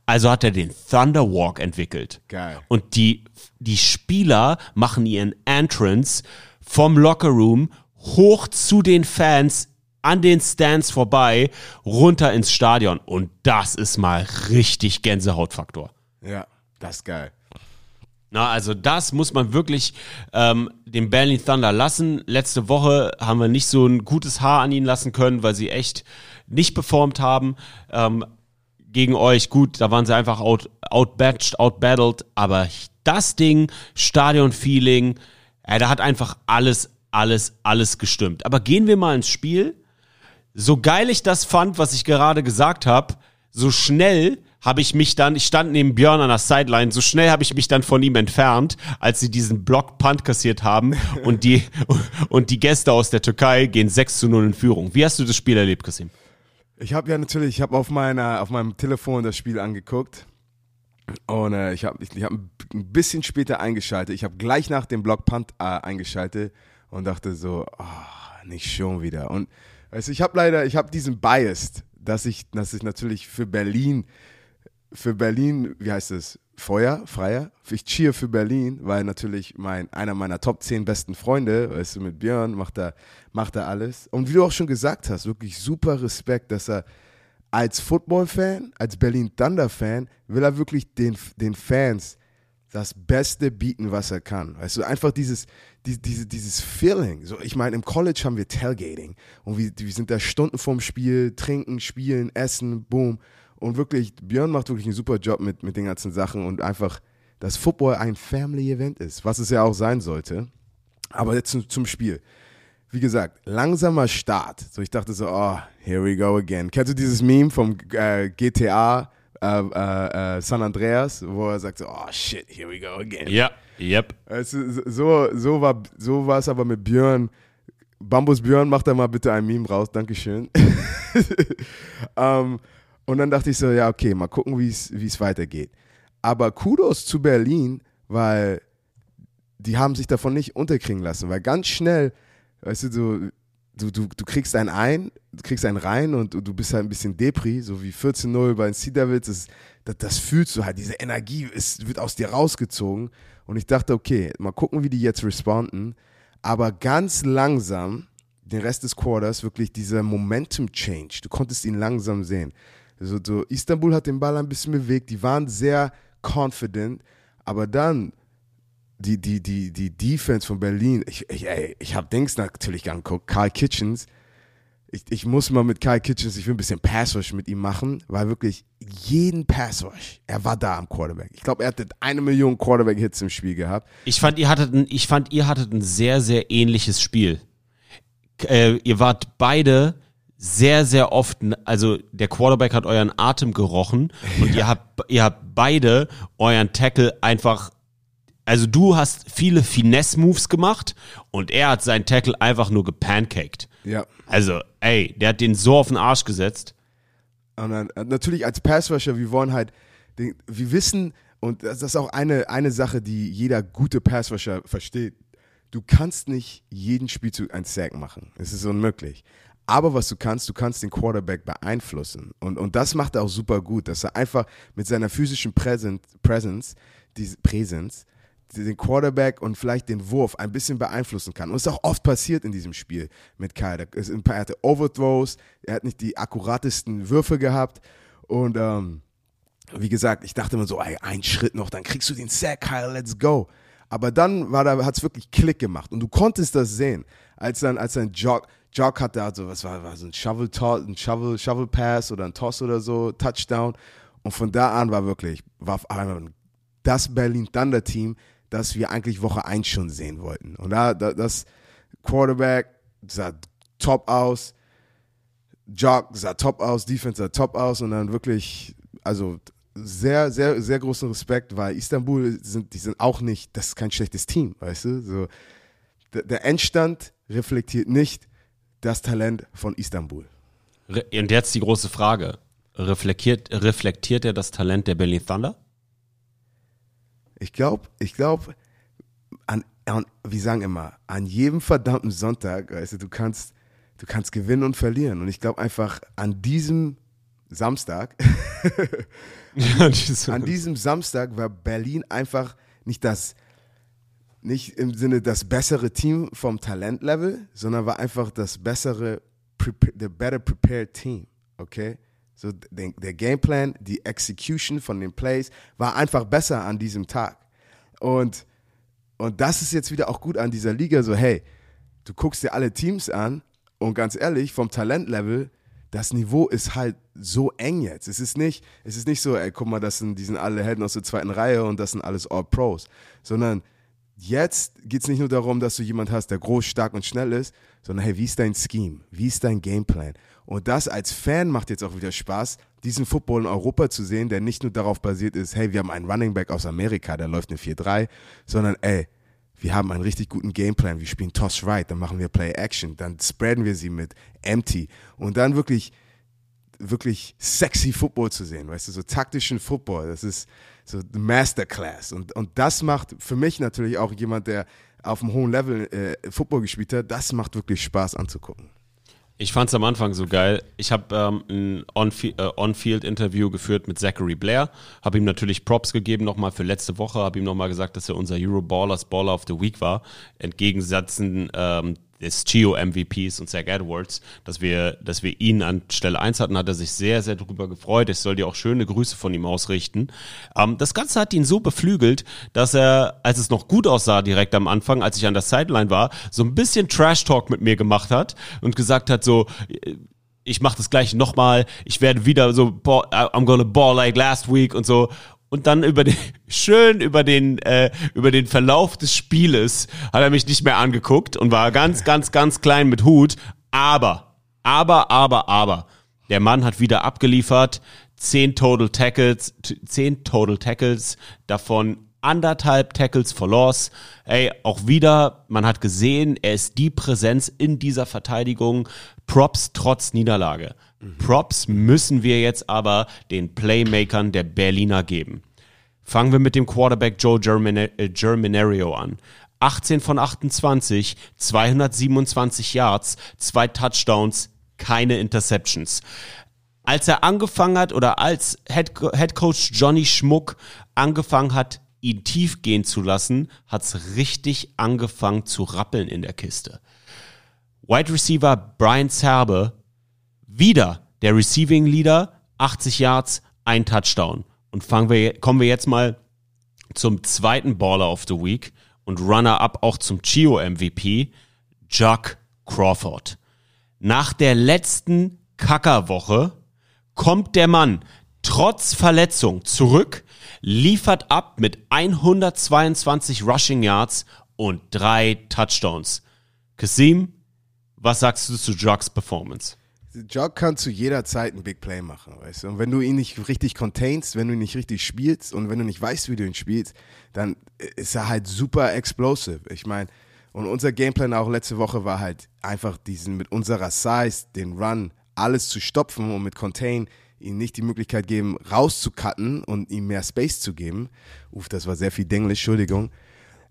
Also hat er den Thunder Walk entwickelt. Geil. Und die, die Spieler machen ihren Entrance vom Locker Room hoch zu den Fans an den Stands vorbei, runter ins Stadion. Und das ist mal richtig Gänsehautfaktor. Ja, das ist geil. Na, also das muss man wirklich ähm, dem Berlin Thunder lassen. Letzte Woche haben wir nicht so ein gutes Haar an ihnen lassen können, weil sie echt nicht performt haben. Ähm, gegen euch, gut, da waren sie einfach out, outbatched, outbattled, aber das Ding, Stadion-Feeling, äh, da hat einfach alles, alles, alles gestimmt. Aber gehen wir mal ins Spiel. So geil ich das fand, was ich gerade gesagt habe, so schnell habe ich mich dann, ich stand neben Björn an der Sideline, so schnell habe ich mich dann von ihm entfernt, als sie diesen Block Punt kassiert haben und die, und die Gäste aus der Türkei gehen 6 zu 0 in Führung. Wie hast du das Spiel erlebt, Kasim? Ich habe ja natürlich, ich habe auf meiner, auf meinem Telefon das Spiel angeguckt und äh, ich habe ich, ich hab ein bisschen später eingeschaltet. Ich habe gleich nach dem Block Punt äh, eingeschaltet und dachte so, oh, nicht schon wieder. Und du, ich habe leider, ich habe diesen Bias, dass ich, dass ich natürlich für Berlin für Berlin, wie heißt es, Feuer, Freier. Ich cheer für Berlin, weil natürlich mein, einer meiner Top 10 besten Freunde, weißt du, mit Björn, macht er, macht er alles. Und wie du auch schon gesagt hast, wirklich super Respekt, dass er als Football-Fan, als Berlin Thunder-Fan, will er wirklich den, den Fans das Beste bieten, was er kann. Weißt du, einfach dieses, die, diese, dieses Feeling. So, ich meine, im College haben wir Tailgating und wir, wir sind da Stunden vorm Spiel, trinken, spielen, essen, boom. Und wirklich, Björn macht wirklich einen super Job mit, mit den ganzen Sachen und einfach, dass Football ein Family-Event ist, was es ja auch sein sollte. Aber jetzt zum, zum Spiel. Wie gesagt, langsamer Start. So, ich dachte so, oh, here we go again. Kennst du dieses Meme vom äh, GTA äh, äh, äh, San Andreas, wo er sagt so, oh shit, here we go again. Ja, yep. Es so, so war so war es aber mit Björn. Bambus Björn, mach da mal bitte ein Meme raus, Dankeschön. ähm, und dann dachte ich so, ja, okay, mal gucken, wie es weitergeht. Aber Kudos zu Berlin, weil die haben sich davon nicht unterkriegen lassen, weil ganz schnell, weißt du, du, du, du, du kriegst einen ein, du kriegst einen rein und du bist halt ein bisschen Depri, so wie 14-0 bei den Sea Devils, das, das, das fühlst du halt, diese Energie ist, wird aus dir rausgezogen und ich dachte, okay, mal gucken, wie die jetzt responden, aber ganz langsam, den Rest des Quarters, wirklich dieser Momentum-Change, du konntest ihn langsam sehen. Also, so, Istanbul hat den Ball ein bisschen bewegt, die waren sehr confident, aber dann die, die, die, die Defense von Berlin, ich, ich, ich habe Dings natürlich angeguckt, Karl Kitchens. Ich, ich muss mal mit Karl Kitchens, ich will ein bisschen Passwash mit ihm machen, weil wirklich jeden Passwash, er war da am Quarterback. Ich glaube, er hatte eine Million Quarterback-Hits im Spiel gehabt. Ich fand, ihr hattet ein, ich fand, ihr hattet ein sehr, sehr ähnliches Spiel. Äh, ihr wart beide sehr, sehr oft, also der Quarterback hat euren Atem gerochen und ihr habt, ihr habt beide euren Tackle einfach, also du hast viele Finesse-Moves gemacht und er hat seinen Tackle einfach nur gepancaked. Ja. Also, ey, der hat den so auf den Arsch gesetzt. Und dann, äh, natürlich als Passrusher, wir wollen halt, den, wir wissen, und das ist auch eine, eine Sache, die jeder gute Passrusher versteht. Du kannst nicht jeden Spielzug ein Sack machen. Es ist unmöglich. Aber was du kannst, du kannst den Quarterback beeinflussen. Und, und das macht er auch super gut, dass er einfach mit seiner physischen Präsenz, Präsenz, den Quarterback und vielleicht den Wurf ein bisschen beeinflussen kann. Und es ist auch oft passiert in diesem Spiel mit Kyle. Er hatte Overthrows, er hat nicht die akkuratesten Würfe gehabt. Und ähm, wie gesagt, ich dachte immer so, ey, ein Schritt noch, dann kriegst du den Sack, Kyle, let's go. Aber dann da, hat es wirklich Klick gemacht und du konntest das sehen, als dann, als dann Jog, Jog hatte, also was war, war so ein Shovel, ein Shovel, Shovel Pass oder ein Toss oder so, Touchdown. Und von da an war wirklich, war einmal das Berlin Thunder Team, das wir eigentlich Woche 1 schon sehen wollten. Und da, da das Quarterback sah top aus, Jog sah top aus, Defense sah top aus und dann wirklich, also sehr, sehr, sehr großen Respekt, weil Istanbul sind, die sind auch nicht, das ist kein schlechtes Team, weißt du? So, der Endstand reflektiert nicht das Talent von Istanbul. Und jetzt die große Frage. Reflektiert, reflektiert er das Talent der Berlin Thunder? Ich glaube, ich glaube, an, an, wir sagen immer, an jedem verdammten Sonntag, weißt du, du kannst, du kannst gewinnen und verlieren. Und ich glaube einfach, an diesem Samstag, an diesem Samstag war Berlin einfach nicht das, nicht im Sinne das bessere Team vom Talentlevel, sondern war einfach das bessere, the better prepared team, okay? So der, der Gameplan, die Execution von den Plays war einfach besser an diesem Tag. Und, und das ist jetzt wieder auch gut an dieser Liga, so hey, du guckst dir alle Teams an und ganz ehrlich, vom Talentlevel, das Niveau ist halt so eng jetzt. Es ist nicht, es ist nicht so, ey, guck mal, das sind, die sind alle Helden aus der zweiten Reihe und das sind alles All-Pros, sondern jetzt geht es nicht nur darum, dass du jemand hast, der groß, stark und schnell ist, sondern hey, wie ist dein Scheme? Wie ist dein Gameplan? Und das als Fan macht jetzt auch wieder Spaß, diesen Football in Europa zu sehen, der nicht nur darauf basiert ist, hey, wir haben einen Running Back aus Amerika, der läuft eine 4-3, sondern ey, wir haben einen richtig guten Gameplan. Wir spielen Toss Right, dann machen wir Play Action, dann spreaden wir sie mit Empty und dann wirklich, wirklich sexy Football zu sehen, weißt du, so taktischen Football. Das ist so Masterclass und, und das macht für mich natürlich auch jemand, der auf einem hohen Level äh, Football gespielt hat, das macht wirklich Spaß anzugucken. Ich fand es am Anfang so geil. Ich habe ähm, ein äh, On-Field-Interview geführt mit Zachary Blair, habe ihm natürlich Props gegeben nochmal für letzte Woche, habe ihm nochmal gesagt, dass er unser Euroballers Baller of the Week war, entgegensetzen ähm, des Chio-MVPs und Zach Edwards, dass wir, dass wir ihn an Stelle 1 hatten, hat er sich sehr, sehr darüber gefreut. Ich soll dir auch schöne Grüße von ihm ausrichten. Ähm, das Ganze hat ihn so beflügelt, dass er, als es noch gut aussah direkt am Anfang, als ich an der Sideline war, so ein bisschen Trash-Talk mit mir gemacht hat und gesagt hat so, ich mache das gleiche nochmal, ich werde wieder so, I'm gonna ball like last week und so. Und dann über den, schön über den, äh, über den Verlauf des Spieles hat er mich nicht mehr angeguckt und war ganz, ganz, ganz klein mit Hut. Aber, aber, aber, aber, der Mann hat wieder abgeliefert. Zehn Total Tackles, zehn Total Tackles, davon anderthalb Tackles for Loss. Ey, auch wieder, man hat gesehen, er ist die Präsenz in dieser Verteidigung. Props trotz Niederlage. Props müssen wir jetzt aber den Playmakern der Berliner geben. Fangen wir mit dem Quarterback Joe Germina- äh, Germinario an. 18 von 28, 227 Yards, zwei Touchdowns, keine Interceptions. Als er angefangen hat oder als Head, Head Coach Johnny Schmuck angefangen hat, ihn tief gehen zu lassen, hat's richtig angefangen zu rappeln in der Kiste. Wide Receiver Brian Zerbe, wieder der Receiving Leader, 80 Yards, ein Touchdown. Und fangen wir, kommen wir jetzt mal zum zweiten Baller of the Week und Runner-up auch zum Chio MVP, Chuck Crawford. Nach der letzten Kackerwoche kommt der Mann trotz Verletzung zurück, liefert ab mit 122 Rushing Yards und drei Touchdowns. Kasim, was sagst du zu Jucks Performance? Jog kann zu jeder Zeit ein Big Play machen, weißt du. Und wenn du ihn nicht richtig containst, wenn du ihn nicht richtig spielst und wenn du nicht weißt, wie du ihn spielst, dann ist er halt super explosive. Ich meine, und unser Gameplan auch letzte Woche war halt einfach diesen mit unserer Size, den Run, alles zu stopfen und mit Contain ihm nicht die Möglichkeit geben, rauszucutten und ihm mehr Space zu geben. Uff, das war sehr viel Denglisch, Entschuldigung.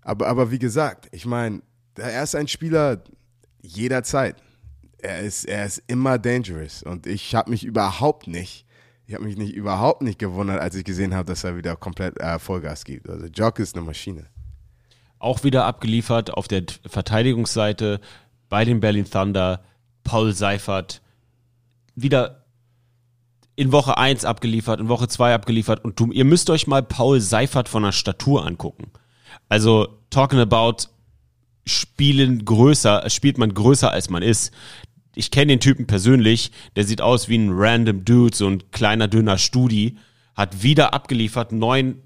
Aber, aber wie gesagt, ich meine, er ist ein Spieler jederzeit er ist, er ist immer dangerous. Und ich habe mich überhaupt nicht, ich habe mich nicht überhaupt nicht gewundert, als ich gesehen habe, dass er wieder komplett äh, Vollgas gibt. Also Jock ist eine Maschine. Auch wieder abgeliefert auf der Verteidigungsseite bei den Berlin Thunder, Paul Seifert, wieder in Woche 1 abgeliefert, in Woche 2 abgeliefert und du, ihr müsst euch mal Paul Seifert von der Statur angucken. Also talking about spielen größer, spielt man größer als man ist. Ich kenne den Typen persönlich, der sieht aus wie ein random Dude, so ein kleiner, dünner Studi, hat wieder abgeliefert, neun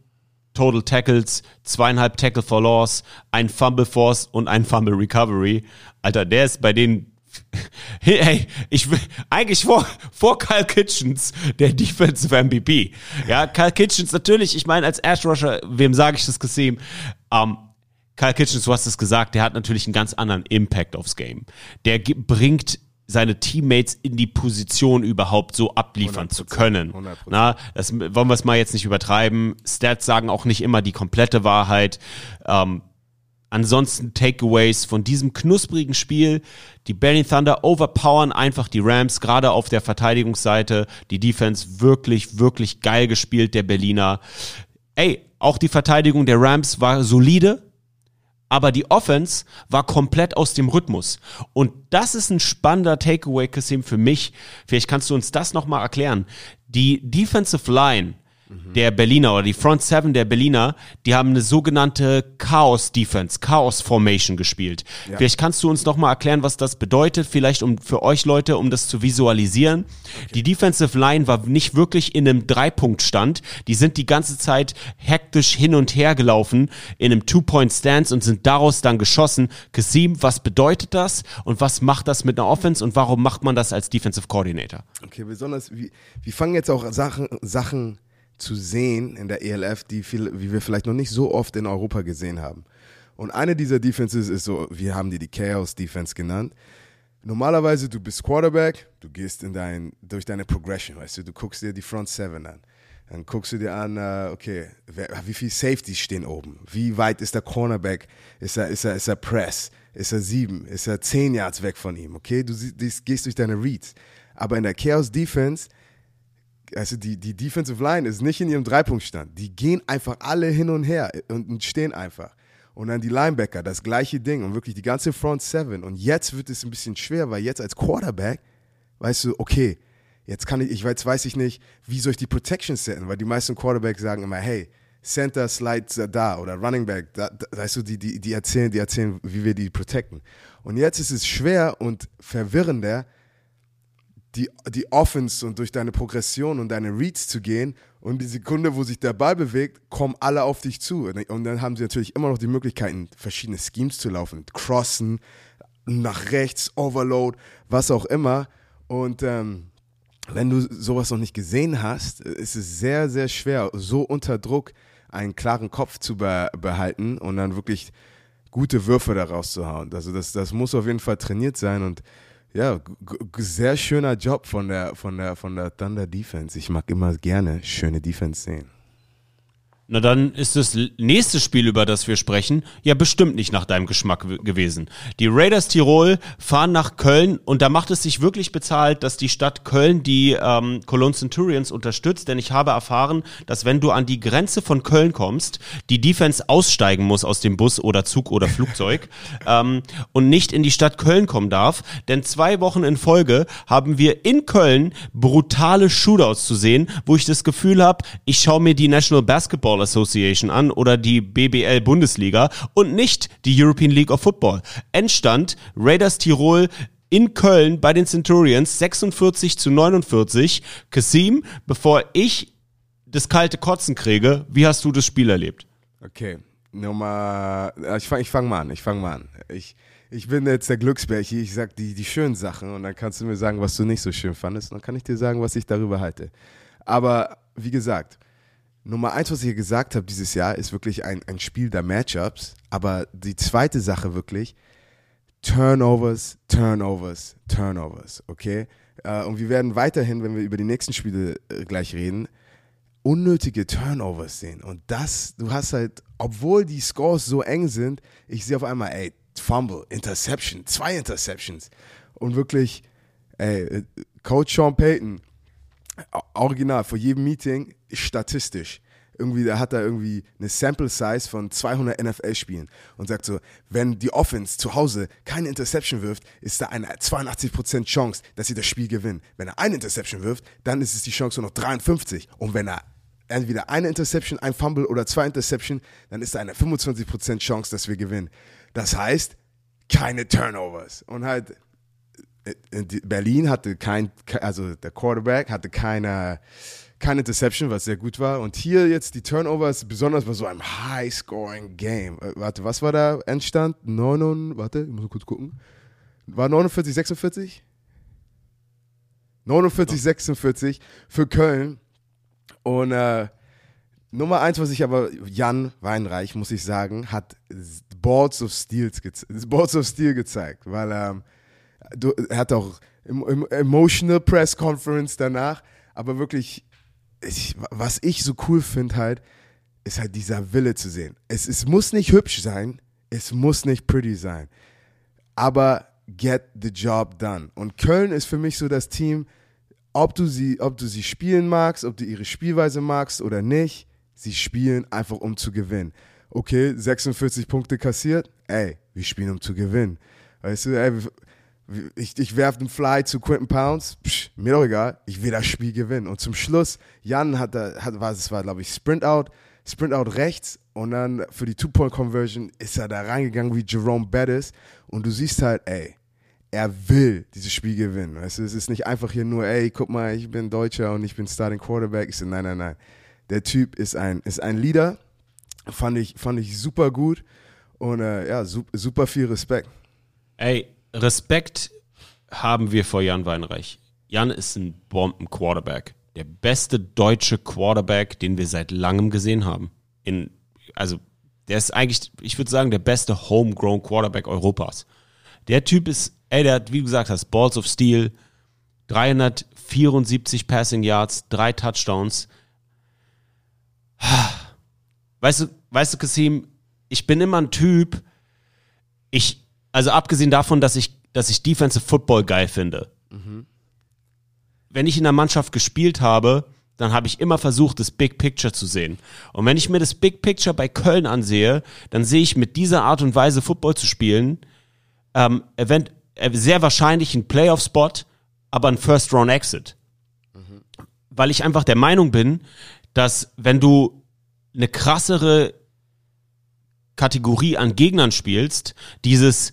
Total Tackles, zweieinhalb Tackle for Loss, ein Fumble Force und ein Fumble Recovery. Alter, der ist bei den Hey, ich will eigentlich vor, vor Kyle Kitchens der Defensive MVP. Ja, Kyle Kitchens natürlich, ich meine, als Ash Rusher, wem sage ich das gesehen? Ähm, Kyle Kitchens, du hast es gesagt, der hat natürlich einen ganz anderen Impact aufs Game. Der bringt seine Teammates in die Position überhaupt so abliefern zu 100%, können. 100%. Na, das wollen wir es mal jetzt nicht übertreiben. Stats sagen auch nicht immer die komplette Wahrheit. Ähm, ansonsten Takeaways von diesem knusprigen Spiel. Die Berlin Thunder overpowern einfach die Rams, gerade auf der Verteidigungsseite. Die Defense wirklich, wirklich geil gespielt, der Berliner. Ey, auch die Verteidigung der Rams war solide, aber die Offense war komplett aus dem Rhythmus. Und das ist ein spannender Takeaway, Kasim, für mich. Vielleicht kannst du uns das nochmal erklären. Die Defensive Line der Berliner oder die Front Seven der Berliner, die haben eine sogenannte Chaos Defense, Chaos Formation gespielt. Vielleicht kannst du uns noch mal erklären, was das bedeutet, vielleicht um für euch Leute, um das zu visualisieren. Die Defensive Line war nicht wirklich in einem Dreipunktstand. Die sind die ganze Zeit hektisch hin und her gelaufen in einem Two-Point-Stance und sind daraus dann geschossen. Kasim, was bedeutet das und was macht das mit einer Offense und warum macht man das als Defensive Coordinator? Okay, besonders, wir, wir fangen jetzt auch Sachen, Sachen zu sehen in der ELF, die viel, wie wir vielleicht noch nicht so oft in Europa gesehen haben. Und eine dieser Defenses ist so, wir haben die die Chaos Defense genannt. Normalerweise, du bist Quarterback, du gehst in dein, durch deine Progression, weißt du, du guckst dir die Front Seven an. Dann guckst du dir an, äh, okay, wer, wie viele Safeties stehen oben? Wie weit ist der Cornerback? Ist er, ist er, ist er Press? Ist er sieben? Ist er zehn Yards weg von ihm? Okay, du dies- gehst durch deine Reads. Aber in der Chaos Defense, also die, die Defensive Line ist nicht in ihrem Dreipunktstand. Die gehen einfach alle hin und her und, stehen einfach. Und dann die Linebacker, das gleiche Ding und wirklich die ganze Front Seven. Und jetzt wird es ein bisschen schwer, weil jetzt als Quarterback, weißt du, okay, jetzt kann ich, ich weiß, weiß ich nicht, wie soll ich die Protection setzen, weil die meisten Quarterbacks sagen immer, hey, Center slides da oder Running Back, da, da, weißt du, die, die, die erzählen, die erzählen, wie wir die protecten. Und jetzt ist es schwer und verwirrender, die, die Offense und durch deine Progression und deine Reads zu gehen und die Sekunde, wo sich der Ball bewegt, kommen alle auf dich zu. Und dann haben sie natürlich immer noch die Möglichkeiten, verschiedene Schemes zu laufen. Crossen, nach rechts, Overload, was auch immer. Und ähm, wenn du sowas noch nicht gesehen hast, ist es sehr, sehr schwer, so unter Druck einen klaren Kopf zu be behalten und dann wirklich gute Würfe daraus zu hauen. Also das, das muss auf jeden Fall trainiert sein und ja, sehr schöner Job von der, von der, von der Thunder Defense. Ich mag immer gerne schöne Defense sehen. Na dann ist das nächste Spiel, über das wir sprechen, ja bestimmt nicht nach deinem Geschmack gewesen. Die Raiders Tirol fahren nach Köln und da macht es sich wirklich bezahlt, dass die Stadt Köln die ähm, Cologne Centurions unterstützt, denn ich habe erfahren, dass wenn du an die Grenze von Köln kommst, die Defense aussteigen muss aus dem Bus oder Zug oder Flugzeug ähm, und nicht in die Stadt Köln kommen darf, denn zwei Wochen in Folge haben wir in Köln brutale Shootouts zu sehen, wo ich das Gefühl habe, ich schaue mir die National Basketball Association an oder die BBL Bundesliga und nicht die European League of Football. Endstand Raiders Tirol in Köln bei den Centurions 46 zu 49. Kasim, bevor ich das kalte Kotzen kriege, wie hast du das Spiel erlebt? Okay, Nummer, äh, ich fange ich fang mal an, ich fange mal an. Ich, ich bin jetzt der Glücksbärchen, ich sag die, die schönen Sachen und dann kannst du mir sagen, was du nicht so schön fandest und dann kann ich dir sagen, was ich darüber halte. Aber wie gesagt, Nummer eins, was ich hier gesagt habe dieses Jahr, ist wirklich ein, ein Spiel der Matchups. Aber die zweite Sache wirklich, Turnovers, Turnovers, Turnovers, okay? Äh, und wir werden weiterhin, wenn wir über die nächsten Spiele äh, gleich reden, unnötige Turnovers sehen. Und das, du hast halt, obwohl die Scores so eng sind, ich sehe auf einmal, ey, Fumble, Interception, zwei Interceptions. Und wirklich, ey, äh, Coach Sean Payton, original, vor jedem Meeting, statistisch. Irgendwie, da hat er irgendwie eine Sample Size von 200 NFL-Spielen und sagt so, wenn die Offense zu Hause keine Interception wirft, ist da eine 82% Chance, dass sie das Spiel gewinnen. Wenn er eine Interception wirft, dann ist es die Chance nur noch 53. Und wenn er entweder eine Interception, ein Fumble oder zwei Interception, dann ist da eine 25% Chance, dass wir gewinnen. Das heißt, keine Turnovers. Und halt, äh, die- Berlin hatte kein, ke- also der Quarterback hatte keine, keine Interception, was sehr gut war. Und hier jetzt die Turnovers, besonders bei so einem High-Scoring-Game. Äh, warte, was war da Endstand? 9, warte, ich muss kurz gucken. War 49, 46? 49, 46 für Köln. Und äh, Nummer eins, was ich aber, Jan Weinreich, muss ich sagen, hat Boards of Steel, Boards of Steel gezeigt, weil ähm, du, er hat auch Emotional Press Conference danach, aber wirklich, ich, was ich so cool finde halt, ist halt dieser Wille zu sehen. Es, es muss nicht hübsch sein, es muss nicht pretty sein, aber get the job done. Und Köln ist für mich so das Team, ob du sie, ob du sie spielen magst, ob du ihre Spielweise magst oder nicht, sie spielen einfach um zu gewinnen. Okay, 46 Punkte kassiert, ey, wir spielen um zu gewinnen. Weißt du, ey, Ich, ich werfe den Fly zu Quentin Pounds, psch, mir doch egal, ich will das Spiel gewinnen. Und zum Schluss, Jan hat da, hat, war, es war, glaube ich, Sprint Out, Sprint Out rechts und dann für die Two-Point-Conversion ist er da reingegangen wie Jerome Bettis und du siehst halt, ey, er will dieses Spiel gewinnen. Weißt du, es ist nicht einfach hier nur, ey, guck mal, ich bin Deutscher und ich bin Starting Quarterback. Ich so, nein, nein, nein. Der Typ ist ein, ist ein Leader, fand ich, fand ich super gut und äh, ja, super, super viel Respekt. Ey, Respekt haben wir vor Jan Weinreich. Jan ist ein Bomben-Quarterback. Der beste deutsche Quarterback, den wir seit langem gesehen haben. In, also, der ist eigentlich, ich würde sagen, der beste Homegrown Quarterback Europas. Der Typ ist, ey, der hat, wie du gesagt hast, Balls of Steel, 374 Passing Yards, drei Touchdowns. Weißt du, weißt du, Kasim, ich bin immer ein Typ, ich, also abgesehen davon, dass ich, dass ich Defensive Football geil finde. Wenn ich in der Mannschaft gespielt habe, dann habe ich immer versucht, das Big Picture zu sehen. Und wenn ich mir das Big Picture bei Köln ansehe, dann sehe ich mit dieser Art und Weise Football zu spielen, ähm, event, äh, sehr wahrscheinlich ein Playoff-Spot, aber ein First-Round-Exit. Weil ich einfach der Meinung bin, dass wenn du eine krassere Kategorie an Gegnern spielst, dieses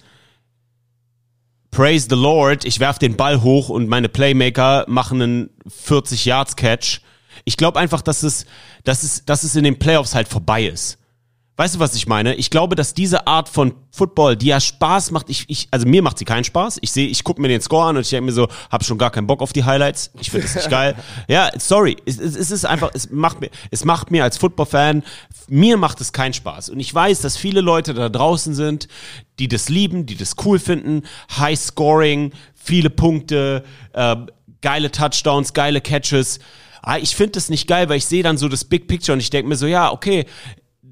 Praise the Lord, ich werf den Ball hoch und meine Playmaker machen einen 40 Yards Catch. Ich glaube einfach, dass es, dass es, dass es in den Playoffs halt vorbei ist. Weißt du, was ich meine? Ich glaube, dass diese Art von Football, die ja Spaß macht, ich, ich, also mir macht sie keinen Spaß. Ich sehe, ich gucke mir den Score an und ich denke mir so, hab schon gar keinen Bock auf die Highlights. Ich finde das nicht geil. Ja, sorry. Es, es, es ist einfach, es macht mir, es macht mir als Football-Fan, mir macht es keinen Spaß. Und ich weiß, dass viele Leute da draußen sind, die das lieben, die das cool finden. High Scoring, viele Punkte, äh, geile Touchdowns, geile Catches. Ah, Ich finde das nicht geil, weil ich sehe dann so das Big Picture und ich denke mir so, ja, okay,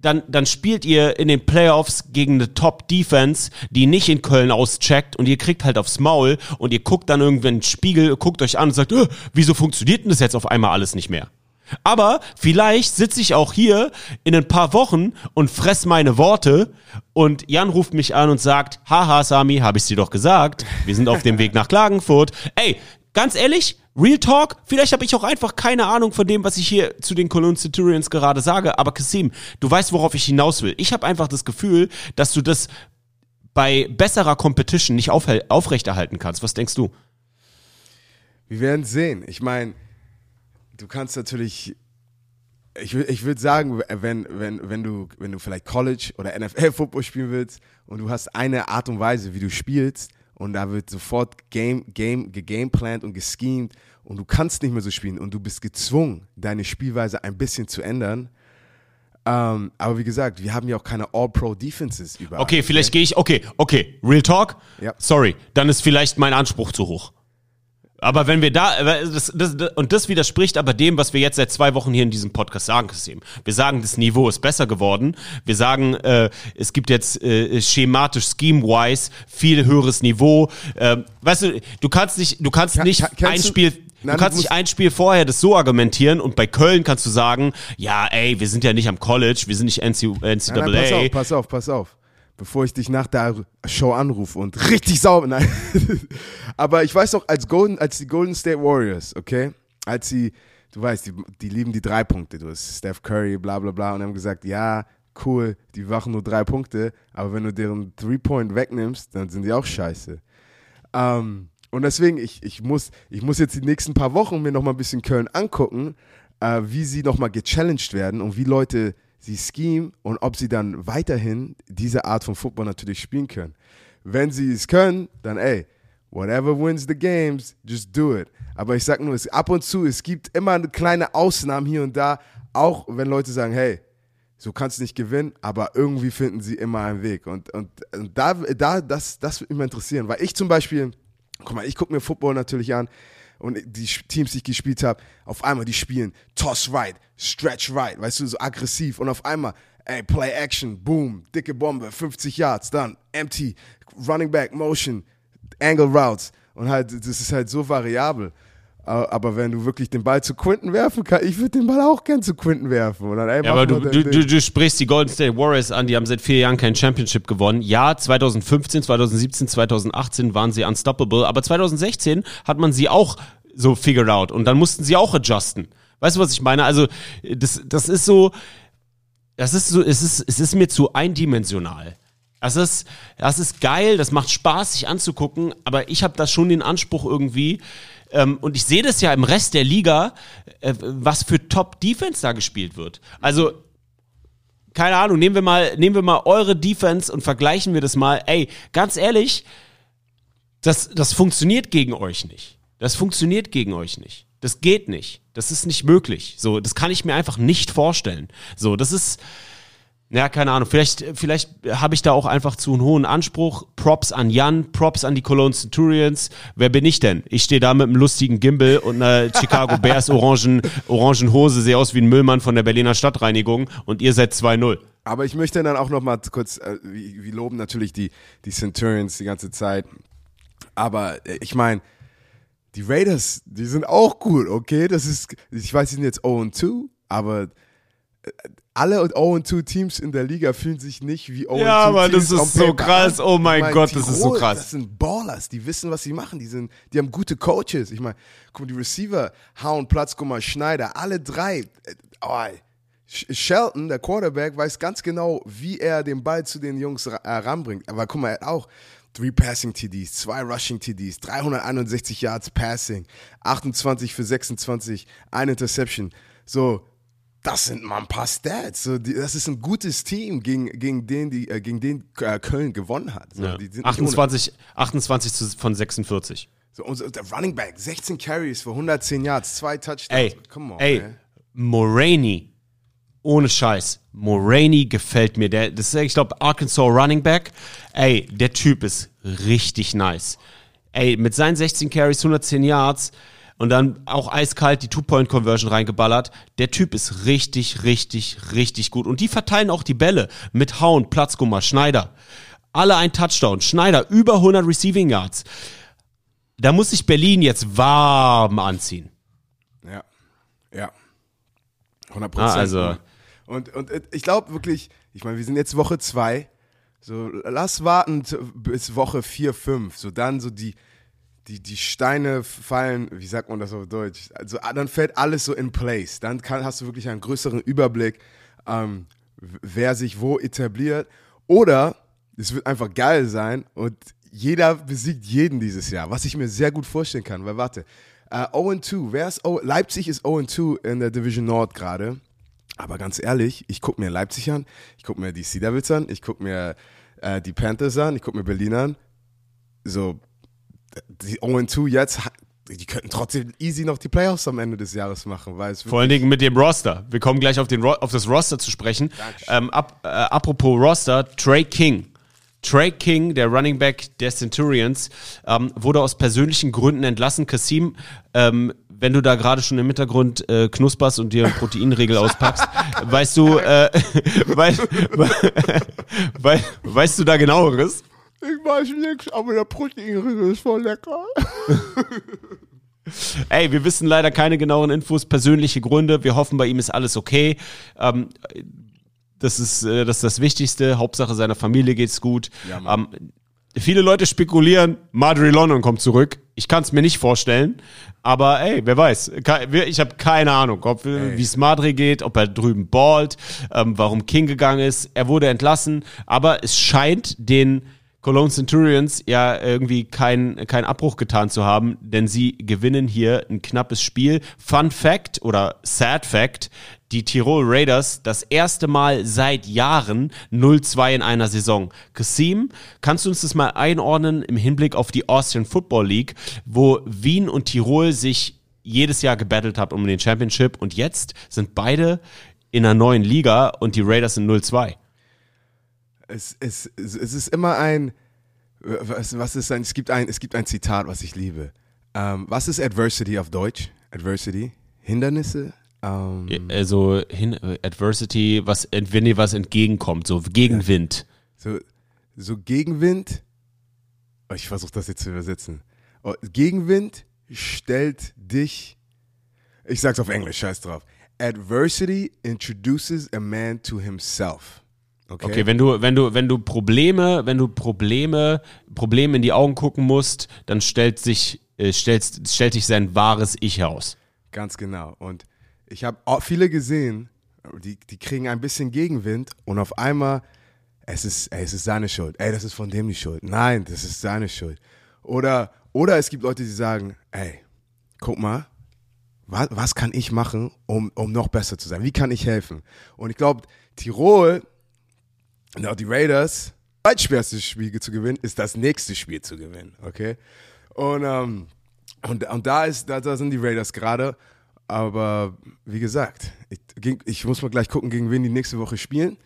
dann, dann spielt ihr in den Playoffs gegen eine Top-Defense, die nicht in Köln auscheckt und ihr kriegt halt aufs Maul und ihr guckt dann irgendwann in den Spiegel, guckt euch an und sagt, äh, wieso funktioniert denn das jetzt auf einmal alles nicht mehr? Aber vielleicht sitze ich auch hier in ein paar Wochen und fress meine Worte und Jan ruft mich an und sagt, haha Sami, habe ich dir doch gesagt, wir sind auf dem Weg nach Klagenfurt. Ey, ganz ehrlich, Real Talk, vielleicht habe ich auch einfach keine Ahnung von dem, was ich hier zu den Cologne Centurions gerade sage, aber Kasim, du weißt, worauf ich hinaus will. Ich habe einfach das Gefühl, dass du das bei besserer Competition nicht aufrechterhalten kannst. Was denkst du? Wir werden sehen. Ich meine, du kannst natürlich. Ich, ich würde sagen, wenn, wenn, wenn, du, wenn du vielleicht College oder NFL-Football spielen willst und du hast eine Art und Weise, wie du spielst und da wird sofort game, game, gegameplant und geschemt und du kannst nicht mehr so spielen und du bist gezwungen, deine Spielweise ein bisschen zu ändern. Ähm, aber wie gesagt, wir haben ja auch keine All-Pro-Defenses überall. Okay, vielleicht gehe ich, okay, okay, Real Talk? Ja. Sorry, dann ist vielleicht mein Anspruch zu hoch. Aber wenn wir da, äh, das, das, und das widerspricht aber dem, was wir jetzt seit zwei Wochen hier in diesem Podcast sagen, Kasim. Wir sagen, das Niveau ist besser geworden. Wir sagen, äh, es gibt jetzt äh, schematisch, scheme-wise, viel höheres Niveau. Ähm, weißt du, du kannst nicht, du kannst Ka- nicht ein Spiel, Nein, du kannst nicht ein Spiel vorher das so argumentieren und bei Köln kannst du sagen, ja, ey, wir sind ja nicht am College, wir sind nicht NC, NCAA. Nein, nein, pass auf, pass auf, pass auf. Bevor ich dich nach der Show anrufe und richtig sauber. Nein. Aber ich weiß auch, als, Golden, als die Golden State Warriors, okay, als sie, du weißt, die, die lieben die drei Punkte. Du hast Steph Curry, bla bla bla, und haben gesagt, ja, cool, die machen nur drei Punkte, aber wenn du deren Three-Point wegnimmst, dann sind die auch scheiße. Ähm, und deswegen, ich, ich, muss, ich muss jetzt die nächsten paar Wochen mir noch mal ein bisschen Köln angucken, äh, wie sie noch mal gechallenged werden und wie Leute sie scheme und ob sie dann weiterhin diese Art von Football natürlich spielen können. Wenn sie es können, dann ey, whatever wins the games, just do it. Aber ich sag nur, es, ab und zu, es gibt immer eine kleine Ausnahmen hier und da, auch wenn Leute sagen, hey, so kannst du nicht gewinnen, aber irgendwie finden sie immer einen Weg. Und, und, und da, da das, das würde mich mal interessieren, weil ich zum Beispiel, guck mal, ich gucke mir Football natürlich an und die Teams, die ich gespielt habe, auf einmal die spielen Toss right, Stretch right, weißt du, so aggressiv und auf einmal, ey, Play Action, boom, dicke Bombe, 50 Yards, dann empty, Running Back, Motion, Angle Routes und halt, das ist halt so variabel. Aber wenn du wirklich den Ball zu Quinton werfen kannst, ich würde den Ball auch gern zu Quinton werfen. Ja, aber du, du, du, du sprichst die Golden State Warriors an, die haben seit vier Jahren kein Championship gewonnen. Ja, 2015, 2017, 2018 waren sie unstoppable, aber 2016 hat man sie auch so figured out und dann mussten sie auch adjusten. Weißt du, was ich meine? Also, das, das ist so, das ist so, es ist, es ist mir zu eindimensional. Das ist, das ist geil, das macht Spaß, sich anzugucken, aber ich habe da schon den Anspruch irgendwie, ähm, und ich sehe das ja im Rest der Liga, äh, was für Top-Defense da gespielt wird. Also, keine Ahnung, nehmen wir mal, nehmen wir mal eure Defense und vergleichen wir das mal. Ey, ganz ehrlich, das, das funktioniert gegen euch nicht. Das funktioniert gegen euch nicht. Das geht nicht. Das ist nicht möglich. So, das kann ich mir einfach nicht vorstellen. So, das ist, ja, keine Ahnung. Vielleicht, vielleicht habe ich da auch einfach zu einen hohen Anspruch. Props an Jan, Props an die Cologne Centurions. Wer bin ich denn? Ich stehe da mit einem lustigen Gimbal und einer Chicago Bears orangen, orangen Hose, sehe aus wie ein Müllmann von der Berliner Stadtreinigung und ihr seid 2-0. Aber ich möchte dann auch noch mal kurz, äh, wir, loben natürlich die, die Centurions die ganze Zeit. Aber äh, ich meine, die Raiders, die sind auch gut, okay? Das ist, ich weiß, die sind jetzt 0-2, aber alle 0-2 Teams in der Liga fühlen sich nicht wie 0-2 Ja, aber das Teams ist so krass. Oh mein Ich mein, Gott, das ist so krass. Das sind Ballers, die wissen, was sie machen. Die, sind, die haben gute Coaches. Ich meine, guck mal, die Receiver hauen Platz, guck mal, Schneider, alle drei. Oh, Sh- Shelton, der Quarterback, weiß ganz genau, wie er den Ball zu den Jungs ra- äh, ranbringt. Aber guck mal, er hat auch Three Passing TDs, zwei Rushing TDs, 361 Yards Passing, 28 für 26, ein Interception. So, das sind mal ein paar Stats. So, die, das ist ein gutes Team, gegen, gegen den, die, äh, gegen den äh, Köln gewonnen hat. So, Ja. die sind nicht ohne- 28, 28 zu, von 46. so, so, der Running Back, 16 Carries für 110 Yards, zwei Touchdowns. Ey, Come on, ey, man. Moraine, ohne Scheiß, Moraine gefällt mir. Der, das ist, ich glaube, Arkansas Running Back. Ey, der Typ ist richtig nice. Ey, mit seinen 16 Carries, 110 Yards und dann auch eiskalt die Two-Point-Conversion reingeballert. Der Typ ist richtig, richtig, richtig gut. Und die verteilen auch die Bälle mit Hauen, Platzgummer, Schneider. Alle ein Touchdown. Schneider über 100 Receiving Yards. Da muss sich Berlin jetzt warm anziehen. Ja, ja. 100 Prozent. Ah, also- Und, und äh, ich glaube wirklich, ich meine, wir sind jetzt Woche zwei. So, lass warten bis Woche vier, fünf. So dann so die, die, die Steine fallen, wie sagt man das auf Deutsch? Also ah, dann fällt alles so in place. Dann kann, hast du wirklich einen größeren Überblick, ähm, wer sich wo etabliert. Oder es wird einfach geil sein und jeder besiegt jeden dieses Jahr, was ich mir sehr gut vorstellen kann. Weil warte, äh, 0-2, wer ist o Leipzig ist 0-2 in der Division Nord gerade. Aber ganz ehrlich, ich gucke mir Leipzig an, ich gucke mir die Sea Devils an, ich gucke mir äh, die Panthers an, ich gucke mir Berlin an. So, die 0-2 jetzt, die könnten trotzdem easy noch die Playoffs am Ende des Jahres machen, weil Vor allen Dingen mit dem Roster. Wir kommen gleich auf, den Ro auf das Roster zu sprechen. Ähm, ab, äh, apropos Roster, Trey King. Trey King, der Running Back der Centurions, ähm, wurde aus persönlichen Gründen entlassen. Kasim, ähm, wenn du da gerade schon im Hintergrund äh, knusperst und dir einen Proteinregel auspackst, weißt du, äh, weißt, weißt, weißt du da genaueres? Ich weiß nichts, aber der Proteinriegel ist voll lecker. Ey, wir wissen leider keine genaueren Infos, persönliche Gründe. Wir hoffen, bei ihm ist alles okay. Ähm, das ist, äh, das ist das Wichtigste. Hauptsache seiner Familie geht's gut. Ja, ähm, viele Leute spekulieren, Madri London kommt zurück. Ich kann es mir nicht vorstellen. Aber ey, wer weiß. Ich habe keine Ahnung, ob wie es Madri geht, ob er drüben ballt, ähm, warum King gegangen ist. Er wurde entlassen, aber es scheint den Cologne Centurions ja irgendwie kein, kein Abbruch getan zu haben, denn sie gewinnen hier ein knappes Spiel. Fun Fact oder Sad Fact, die Tirol Raiders das erste Mal seit Jahren 0-2 in einer Saison. Kasim, kannst du uns das mal einordnen im Hinblick auf die Austrian Football League, wo Wien und Tirol sich jedes Jahr gebettelt haben um den Championship und jetzt sind beide in einer neuen Liga und die Raiders sind 0-2. Es, es, es, es ist immer ein, was, was ist ein, es gibt ein, es gibt ein Zitat, was ich liebe. Ähm, was ist Adversity auf Deutsch? Adversity? Hindernisse? Ähm, Also hin, Adversity, was, wenn dir was entgegenkommt, so Gegenwind. so, so Gegenwind. Oh, ich versuche das jetzt zu übersetzen. Oh, Gegenwind stellt dich, ich sag's auf Englisch, scheiß drauf. Adversity introduces a man to himself. Okay. Okay, wenn du, wenn du, wenn du Probleme, wenn du Probleme, Probleme in die Augen gucken musst, dann stellt sich, äh, stellst, stellt sich sein wahres Ich heraus. Ganz genau. Und ich habe viele gesehen, die, die kriegen ein bisschen Gegenwind und auf einmal, es ist, ey, es ist seine Schuld. Ey, das ist von dem die Schuld. Nein, das ist seine Schuld. Oder, oder es gibt Leute, die sagen, ey, guck mal, was, was kann ich machen, um, um noch besser zu sein? Wie kann ich helfen? Und ich glaube, Tirol, na, die Raiders, zweitschwerste Spiel zu gewinnen, ist das nächste Spiel zu gewinnen, okay? Und, ähm, und, und da, ist, da, da sind die Raiders gerade. Aber wie gesagt, ich, ich muss mal gleich gucken, gegen wen die nächste Woche spielen.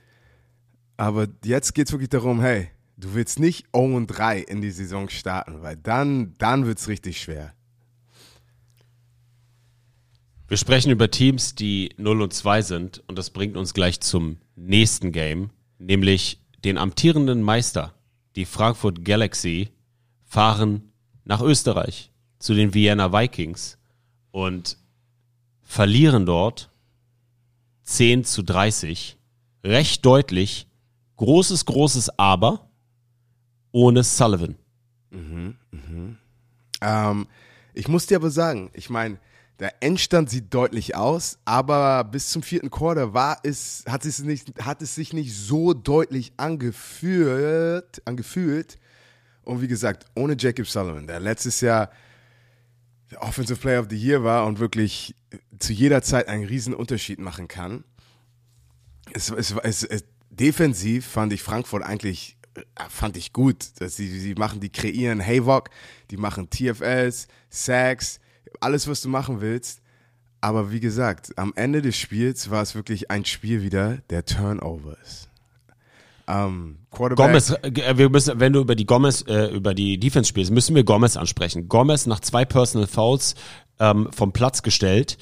Aber jetzt geht es wirklich darum, hey, du willst nicht 0 und 3 in die Saison starten, weil dann, dann wird es richtig schwer. Wir sprechen über Teams, die 0 und 2 sind und das bringt uns gleich zum nächsten Game, nämlich den amtierenden Meister. Die Frankfurt Galaxy fahren nach Österreich zu den Vienna Vikings und verlieren dort 10 zu 30. Recht deutlich. Großes, großes Aber ohne Sullivan. Ähm, ich muss dir aber sagen, ich meine, der Endstand sieht deutlich aus, aber bis zum vierten Quarter war es, hat es, nicht, hat es sich nicht so deutlich angefühlt, angefühlt. Und wie gesagt, ohne Jacob Sullivan, der letztes Jahr der Offensive Player of the Year war und wirklich zu jeder Zeit einen riesen Unterschied machen kann. Es, es, es, es, defensiv fand ich Frankfurt eigentlich äh, fand ich gut. Dass sie, sie machen, die kreieren Haylock, die machen TFLs, Sacks, alles, was du machen willst. Aber wie gesagt, am Ende des Spiels war es wirklich ein Spiel wieder der Turnovers. Ähm, Quarterback, Gomez, äh, wir müssen, wenn du über die Gomez, äh, über die Defense spielst, müssen wir Gomez ansprechen. Gomez nach zwei Personal Fouls ähm, vom Platz gestellt.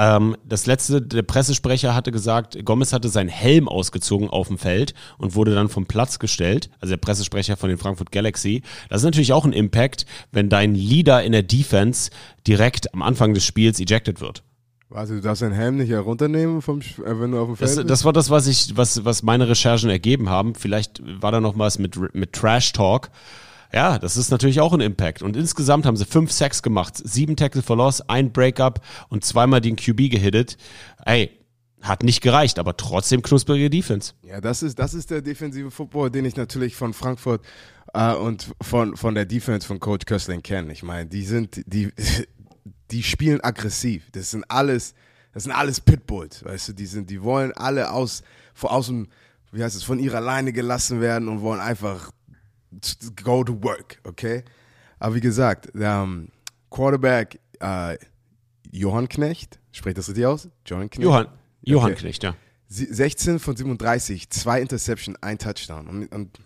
Ähm, das letzte, der Pressesprecher hatte gesagt, Gomez hatte seinen Helm ausgezogen auf dem Feld und wurde dann vom Platz gestellt. Also der Pressesprecher von den Frankfurt Galaxy. Das ist natürlich auch ein Impact, wenn dein Leader in der Defense direkt am Anfang des Spiels ejected wird. warte, du darfst deinen Helm nicht herunternehmen, vom, äh, wenn du auf dem Feld Das, bist? das war das, was ich, was, was meine Recherchen ergeben haben. Vielleicht war da noch was mit, mit Trash Talk. Ja, das ist natürlich auch ein Impact. Und insgesamt haben sie fünf Sacks gemacht, sieben Tackle for Loss, ein Breakup und zweimal den QB gehittet. Ey, hat nicht gereicht, aber trotzdem knusprige Defense. Ja, das ist, das ist der defensive Football, den ich natürlich von Frankfurt äh, und von, von der Defense von Coach Köstling kenne. Ich meine, die sind, die, die spielen aggressiv. Das sind alles, das sind alles Pitbulls, weißt du, die sind, die wollen alle aus, von außen, wie heißt es, von ihrer Leine gelassen werden und wollen einfach go to work, okay? Aber wie gesagt, ähm, Quarterback äh, Johann Knecht, spricht das richtig aus? Johann Knecht? Johann, Johann Okay. Knecht, ja. Sie- 16 von 37, zwei Interception, ein Touchdown. Und, und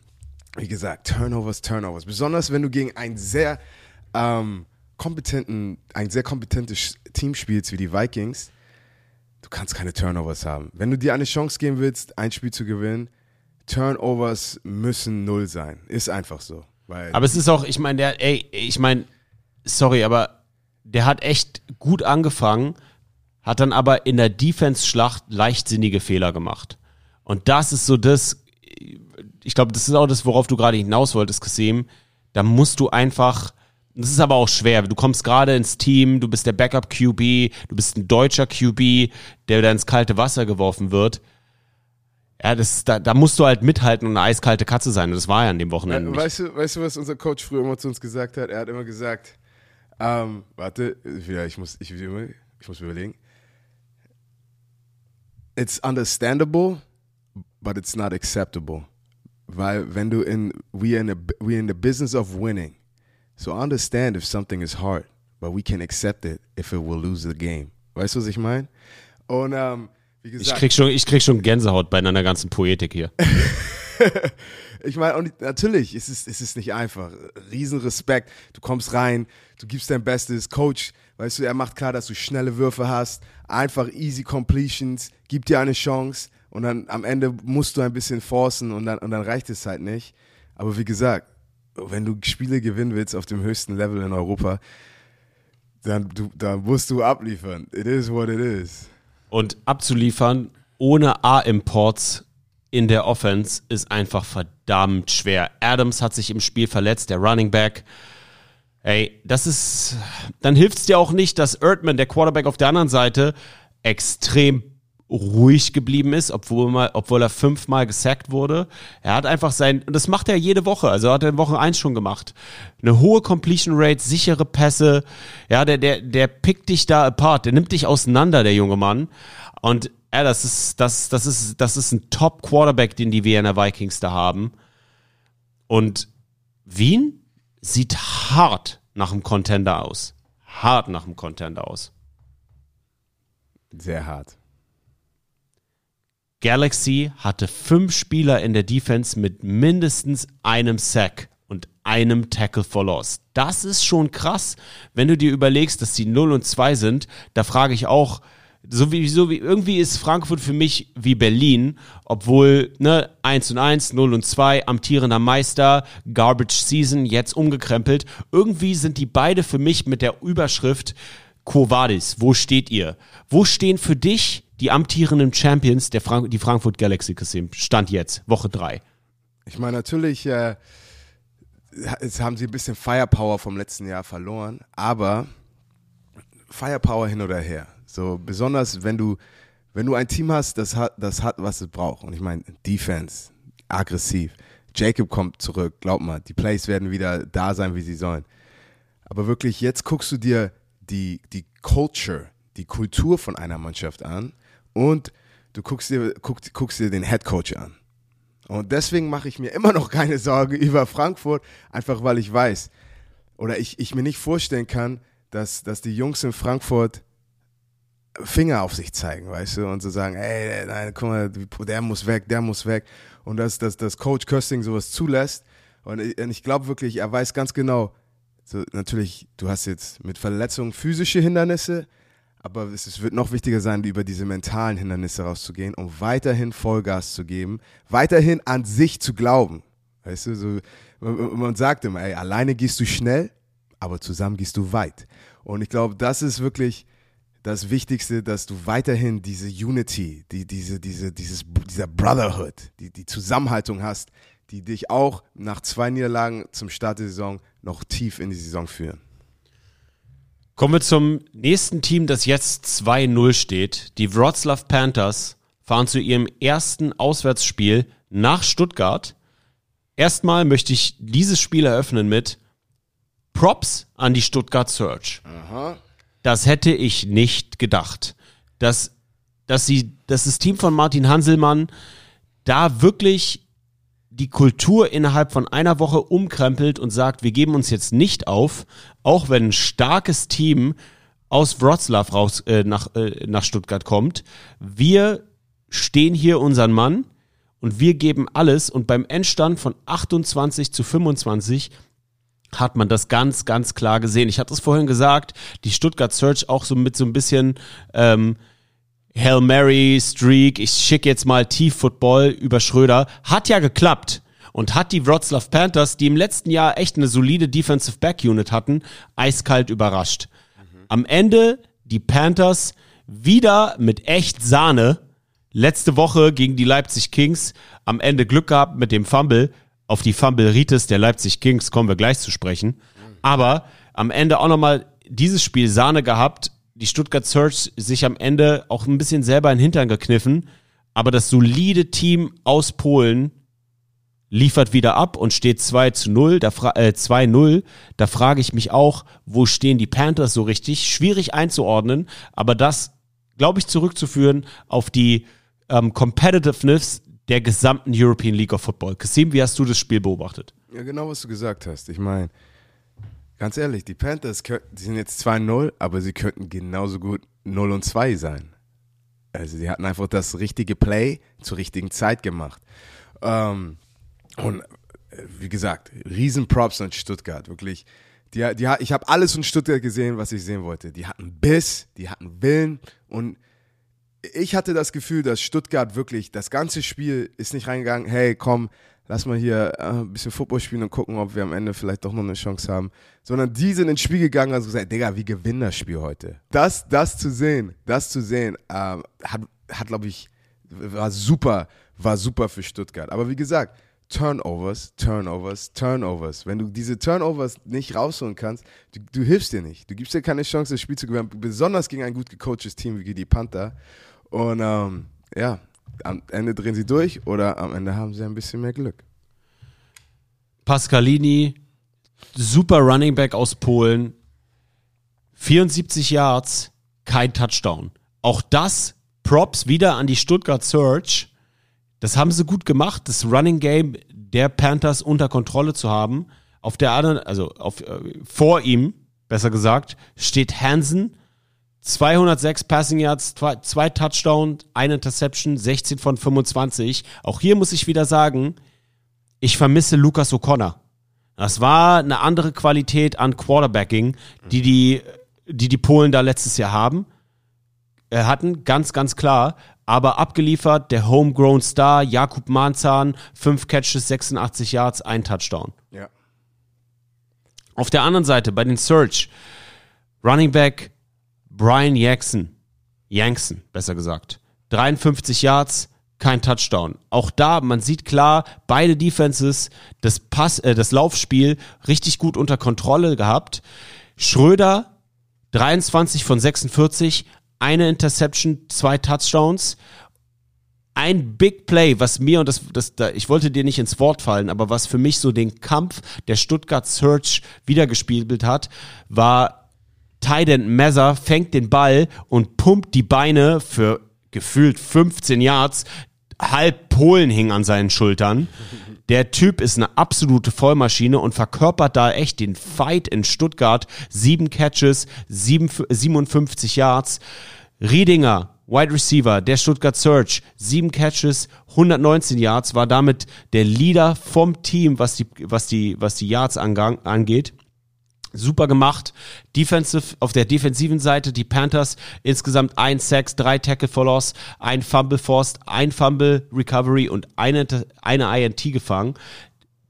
wie gesagt, Turnovers, Turnovers. Besonders wenn du gegen einen sehr ähm, kompetenten, ein sehr kompetentes Team spielst wie die Vikings, du kannst keine Turnovers haben. Wenn du dir eine Chance geben willst, ein Spiel zu gewinnen, Turnovers müssen null sein. Ist einfach so. Aber es ist auch, ich meine, der, ey, ich meine, sorry, aber der hat echt gut angefangen, hat dann aber in der Defense-Schlacht leichtsinnige Fehler gemacht. Und das ist so das, ich glaube, das ist auch das, worauf du gerade hinaus wolltest, Kasim. Da musst du einfach, das ist aber auch schwer. Du kommst gerade ins Team, du bist der Backup-QB, du bist ein deutscher QB, der da ins kalte Wasser geworfen wird. Ja, das, da, da musst du halt mithalten und eine eiskalte Katze sein. Und das war ja an dem Wochenende nicht. Weißt du, weißt du, was unser Coach früher immer zu uns gesagt hat? Er hat immer gesagt, ähm, warte, ich muss, ich, ich muss überlegen. It's understandable, but it's not acceptable. Weil wenn du in, we in, a, we in the business of winning. So I understand if something is hard, but we can accept it if it will lose the game. Weißt du, was ich meine? Und ähm, wie Ich gesagt, krieg schon, ich krieg schon Gänsehaut bei einer ganzen Poetik hier. Ich meine, natürlich ist es, ist es nicht einfach. Riesenrespekt. Du kommst rein, du gibst dein Bestes. Coach, weißt du, er macht klar, dass du schnelle Würfe hast. Einfach easy completions. Gibt dir eine Chance. Und dann am Ende musst du ein bisschen forcen und dann, und dann reicht es halt nicht. Aber wie gesagt, wenn du Spiele gewinnen willst auf dem höchsten Level in Europa, dann, du, dann musst du abliefern. It is what it is. Und abzuliefern ohne A-Imports in der Offense ist einfach verdammt schwer. Adams hat sich im Spiel verletzt, der Running Back. Ey, das ist, dann hilft es dir auch nicht, dass Erdman, der Quarterback auf der anderen Seite, extrem ruhig geblieben ist, obwohl, mal, obwohl er fünfmal gesackt wurde. Er hat einfach sein, und das macht er jede Woche, also hat er in Woche eins schon gemacht. Eine hohe Completion Rate, sichere Pässe, ja, der, der, der pickt dich da apart, der nimmt dich auseinander, der junge Mann. Und ja, das ist, das, das ist, das ist ein Top Quarterback, den die Vienna Vikings da haben. Und Wien sieht hart nach einem Contender aus. Hart nach einem Contender aus. Sehr hart. Galaxy hatte fünf Spieler in der Defense mit mindestens einem Sack und einem Tackle for Loss. Das ist schon krass, wenn du dir überlegst, dass die 0 und 2 sind. Da frage ich auch, so wie, so wie, irgendwie ist Frankfurt für mich wie Berlin, obwohl, ne, 1 und 1, 0 und 2, amtierender Meister, Garbage Season, jetzt umgekrempelt. Irgendwie sind die beide für mich mit der Überschrift Quo Vadis, wo steht ihr? Wo stehen für dich die amtierenden Champions der Frank die Frankfurt Galaxy Kassim? Stand jetzt, Woche 3. Ich meine, natürlich äh, jetzt haben sie ein bisschen Firepower vom letzten Jahr verloren, aber Firepower hin oder her. So besonders wenn du wenn du ein Team hast, das hat das hat was es braucht und ich meine Defense, aggressiv. Jacob kommt zurück, glaub mal, die Plays werden wieder da sein, wie sie sollen. Aber wirklich jetzt guckst du dir die die Culture, die Kultur von einer Mannschaft an und du guckst dir guckst, guckst dir den Head Coach an. Und deswegen mache ich mir immer noch keine Sorgen über Frankfurt, einfach weil ich weiß oder ich, ich mir nicht vorstellen kann, dass, dass die Jungs in Frankfurt Finger auf sich zeigen, weißt du, und so sagen, ey, nein, guck mal, der muss weg, der muss weg. Und dass, dass, dass Coach Kösting sowas zulässt. Und ich, ich glaube wirklich, er weiß ganz genau, so, natürlich, du hast jetzt mit Verletzungen physische Hindernisse, aber es, wird noch wichtiger sein, über diese mentalen Hindernisse rauszugehen, um weiterhin Vollgas zu geben, weiterhin an sich zu glauben. Weißt du, so, man, man sagt immer, ey, alleine gehst du schnell, aber zusammen gehst du weit. Und ich glaube, das ist wirklich das Wichtigste, dass du weiterhin diese Unity, die, diese, diese, dieses, dieser Brotherhood, die, die Zusammenhaltung hast, die dich auch nach zwei Niederlagen zum Start der Saison noch tief in die Saison führen. Kommen wir zum nächsten Team, das jetzt 2-0 steht. Die Wroclaw Panthers fahren zu ihrem ersten Auswärtsspiel nach Stuttgart. Erstmal möchte ich dieses Spiel eröffnen mit Props an die Stuttgart Search. Aha. Das hätte ich nicht gedacht. Dass, dass, sie, dass das Team von Martin Hanselmann da wirklich die Kultur innerhalb von einer Woche umkrempelt und sagt, wir geben uns jetzt nicht auf, auch wenn ein starkes Team aus Wroclaw raus äh, nach, äh, nach Stuttgart kommt. Wir stehen hier unseren Mann und wir geben alles und beim Endstand von 28 zu 25 hat man das ganz, ganz klar gesehen. Ich hatte es vorhin gesagt, die Stuttgart Search auch so mit so ein bisschen ähm, Hail Mary Streak, ich schicke jetzt mal Tief-Football über Schröder, hat ja geklappt und hat die Wroclaw Panthers, die im letzten Jahr echt eine solide Defensive Back Unit hatten, eiskalt überrascht. Am Ende die Panthers wieder mit echt Sahne. Letzte Woche gegen die Leipzig Kings am Ende Glück gehabt mit dem Fumble. Auf die Fumble-Ritis der Leipzig Kings kommen wir gleich zu sprechen. Aber am Ende auch nochmal dieses Spiel Sahne gehabt. Die Stuttgart Search sich am Ende auch ein bisschen selber in den Hintern gekniffen. Aber das solide Team aus Polen liefert wieder ab und steht 2 zu 0, da äh, 2-0. Da frage ich mich auch, wo stehen die Panthers so richtig? Schwierig einzuordnen, aber das, glaube ich, zurückzuführen auf die ähm, Competitiveness der gesamten European League of Football. Kasim, wie hast du das Spiel beobachtet? Ja, genau, was du gesagt hast. Ich meine, ganz ehrlich, die Panthers, die sind jetzt 2-0, aber sie könnten genauso gut 0 und 2 sein. Also, sie hatten einfach das richtige Play zur richtigen Zeit gemacht. Ähm, und äh, wie gesagt, Riesenprops an Stuttgart, wirklich. Die, die, ich habe alles von Stuttgart gesehen, was ich sehen wollte. Die hatten Biss, die hatten Willen und ich hatte das Gefühl, dass Stuttgart wirklich, das ganze Spiel ist nicht reingegangen, hey, komm, lass mal hier äh, ein bisschen Football spielen und gucken, ob wir am Ende vielleicht doch noch eine Chance haben. Sondern die sind ins Spiel gegangen und haben gesagt, Digga, wir gewinnen das Spiel heute. Das, das zu sehen, das zu sehen, ähm, hat, hat glaube ich, war super, war super für Stuttgart. Aber wie gesagt, Turnovers, Turnovers, Turnovers. Wenn du diese Turnovers nicht rausholen kannst, du, du hilfst dir nicht. Du gibst dir keine Chance, das Spiel zu gewinnen, besonders gegen ein gut gecoachtes Team wie die Panther. Und ähm, ja, am Ende drehen sie durch oder am Ende haben sie ein bisschen mehr Glück. Pascalini, super Running Back aus Polen, 74 Yards, kein Touchdown. Auch das Props wieder an die Stuttgart Search. Das haben sie gut gemacht, das Running Game der Panthers unter Kontrolle zu haben. Auf der anderen, also auf, äh, vor ihm, besser gesagt, steht Hansen. 206 Passing Yards, zwei, zwei Touchdown, eine Interception, 16 von 25. Auch hier muss ich wieder sagen, ich vermisse Lukas O'Connor. Das war eine andere Qualität an Quarterbacking, die die, die, die Polen da letztes Jahr haben, äh, hatten, ganz, ganz klar. Aber abgeliefert, der Homegrown Star, Jakub Manzahn, fünf Catches, 86 Yards, ein Touchdown. Ja. Auf der anderen Seite, bei den Search, Running Back Brian Jackson, Yankson, besser gesagt, 53 Yards, kein Touchdown. Auch da, man sieht klar, beide Defenses das Pass, äh, das Laufspiel richtig gut unter Kontrolle gehabt. Schröder 23 von 46, eine Interception, zwei Touchdowns. Ein Big Play, was mir und das, das, da, ich wollte dir nicht ins Wort fallen, aber was für mich so den Kampf der Stuttgart Search wiedergespiegelt hat, war Tyden Messer fängt den Ball und pumpt die Beine für gefühlt 15 Yards. Halb Polen hing an seinen Schultern. Der Typ ist eine absolute Vollmaschine und verkörpert da echt den Fight in Stuttgart. Sieben Catches, sieben, 57 Yards. Riedinger, Wide Receiver, der Stuttgart Search, sieben Catches, 119 Yards, war damit der Leader vom Team, was die, was die, was die Yards angeht. Super gemacht. Defensive, auf der defensiven Seite die Panthers insgesamt ein Sacks, drei Tackle for Loss, ein Fumble Forced, ein Fumble Recovery und eine, eine INT gefangen.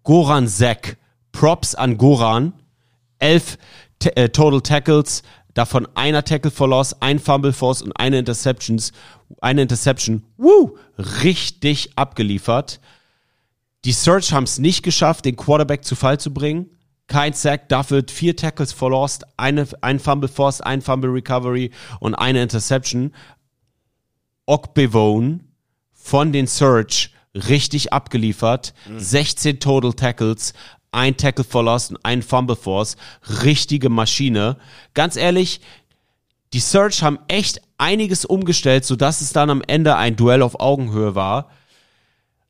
Goran Zack. Props an Goran. Elf äh, Total Tackles, davon einer Tackle for Loss, ein Fumble Force und eine Interceptions, eine Interception. Woo! Richtig abgeliefert. Die Search haben es nicht geschafft, den Quarterback zu Fall zu bringen. Kein Sack, dafür vier Tackles for Lost, eine, ein Fumble Force, ein Fumble Recovery und eine Interception. Okbevone von den Search richtig abgeliefert. 16 Total Tackles, ein Tackle for Lost und ein Fumble Force. Richtige Maschine. Ganz ehrlich, die Search haben echt einiges umgestellt, sodass es dann am Ende ein Duell auf Augenhöhe war.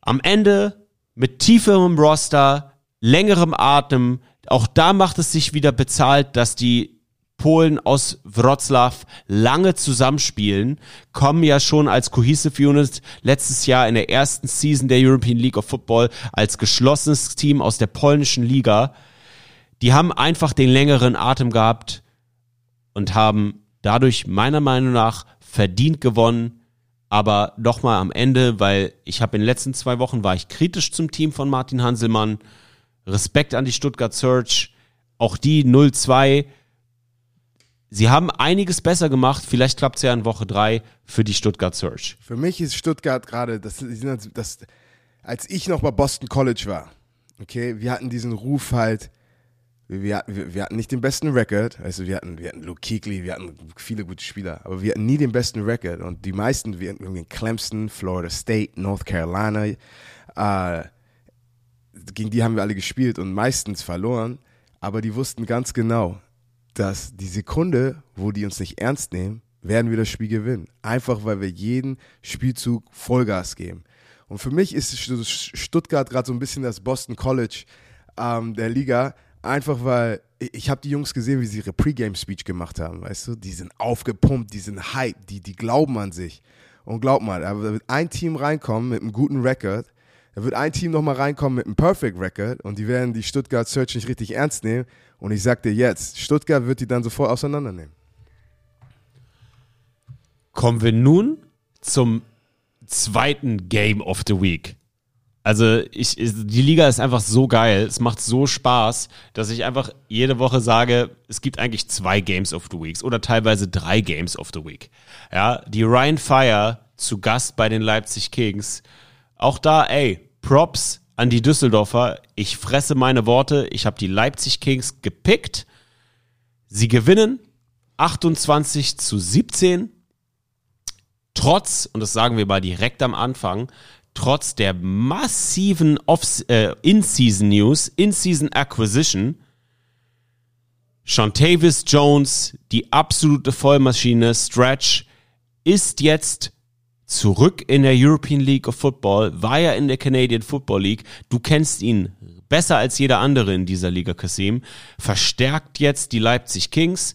Am Ende mit tieferem Roster, längerem Atem, auch da macht es sich wieder bezahlt, dass die Polen aus Wroclaw lange zusammenspielen, kommen ja schon als Cohesive Unit letztes Jahr in der ersten Season der European League of Football als geschlossenes Team aus der polnischen Liga. Die haben einfach den längeren Atem gehabt und haben dadurch meiner Meinung nach verdient gewonnen. Aber nochmal am Ende, weil ich habe in den letzten zwei Wochen war ich kritisch zum Team von Martin Hanselmann. Respekt an die Stuttgart Search. Auch die 0-2. Sie haben einiges besser gemacht. Vielleicht klappt es ja in Woche 3 für die Stuttgart Search. Für mich ist Stuttgart gerade, das, sind das, als ich noch bei Boston College war, okay, wir hatten diesen Ruf halt, wir, hatten- wir, wir hatten nicht den besten Record, also wir hatten, wir hatten Luke Kuechly, wir hatten viele gute Spieler, aber wir hatten nie den besten Record und die meisten, wir hatten Clemson, Florida State, North Carolina, äh, gegen die haben wir alle gespielt und meistens verloren, aber die wussten ganz genau, dass die Sekunde, wo die uns nicht ernst nehmen, werden wir das Spiel gewinnen. Einfach weil wir jeden Spielzug Vollgas geben. Und für mich ist Stu- Stuttgart gerade so ein bisschen das Boston College ähm, der Liga. Einfach weil ich, habe die Jungs gesehen, wie sie ihre Pre-Game-Speech gemacht haben, weißt du? Die sind aufgepumpt, die sind hype, die, die glauben an sich. Und glaub mal, da wird ein Team reinkommen mit einem guten Record, da wird ein Team nochmal reinkommen mit einem Perfect Record und die werden die Stuttgart Search nicht richtig ernst nehmen. Und ich sag dir jetzt, Stuttgart wird die dann sofort auseinandernehmen. Kommen wir nun zum zweiten Game of the Week. Also ich, die Liga ist einfach so geil, es macht so Spaß, dass ich einfach jede Woche sage, es gibt eigentlich zwei Games of the Weeks oder teilweise drei Games of the Week. Ja, die Ryan Fire zu Gast bei den Leipzig Kings. Auch da, ey, Props an die Düsseldorfer. Ich fresse meine Worte. Ich habe die Leipzig Kings gepickt. Sie gewinnen 28 zu 17. Trotz, und das sagen wir mal direkt am Anfang, trotz der massiven äh, In-Season News, In-Season Acquisition, Shantavis Jones, die absolute Vollmaschine, Stretch, ist jetzt zurück in der European League of Football, war ja in der Canadian Football League. Du kennst ihn besser als jeder andere in dieser Liga, Kasim. Verstärkt jetzt die Leipzig Kings.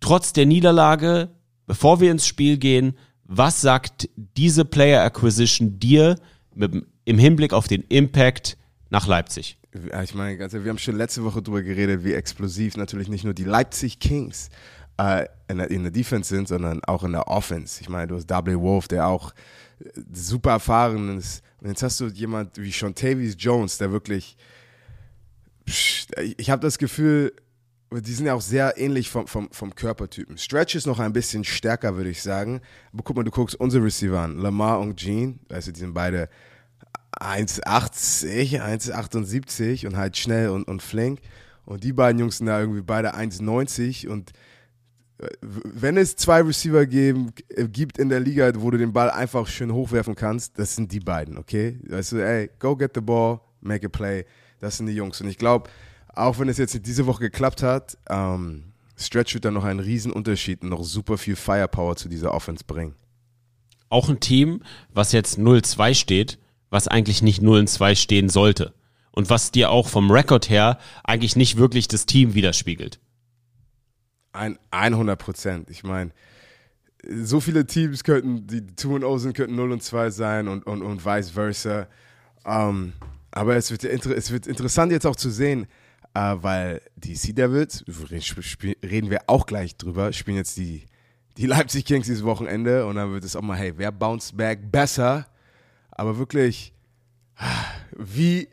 Trotz der Niederlage, bevor wir ins Spiel gehen, was sagt diese Player Acquisition dir mit, im Hinblick auf den Impact nach Leipzig? Ich meine, wir haben schon letzte Woche darüber geredet, wie explosiv natürlich nicht nur die Leipzig Kings äh, in, der, in der Defense sind, sondern auch in der Offense. Ich meine, du hast W. Wolf, der auch äh, super erfahren ist. Und jetzt hast du jemand wie Shontavious Jones, der wirklich, ich habe das Gefühl, die sind ja auch sehr ähnlich vom, vom, vom Körpertypen. Stretch ist noch ein bisschen stärker, würde ich sagen. Aber guck mal, du guckst unsere Receiver an. Lamar und Gene, weißt du, die sind beide 1,80, 1,78 und halt schnell und, und flink. Und die beiden Jungs sind da irgendwie beide 1,90 und wenn es zwei Receiver geben, äh, gibt in der Liga, wo du den Ball einfach schön hochwerfen kannst, das sind die beiden, okay? Weißt du, ey, go get the ball, make a play. Das sind die Jungs. Und ich glaube, auch wenn es jetzt diese Woche geklappt hat, ähm, Stretch wird dann noch einen riesen Unterschied und noch super viel Firepower zu dieser Offense bringen. Auch ein Team, was jetzt 0-2 steht, was eigentlich nicht 0-2 stehen sollte. Und was dir auch vom Rekord her eigentlich nicht wirklich das Team widerspiegelt. Ein, 100 Prozent. Ich meine, so viele Teams könnten, die 2 0 sind, könnten 0 und 2 sein und, und, und vice versa. Ähm, aber es wird, es wird interessant jetzt auch zu sehen, äh, weil die Sea Devils, reden wir auch gleich drüber, spielen jetzt die, die Leipzig Kings dieses Wochenende und dann wird es auch mal, hey, wer bounce back besser? Aber wirklich, wie,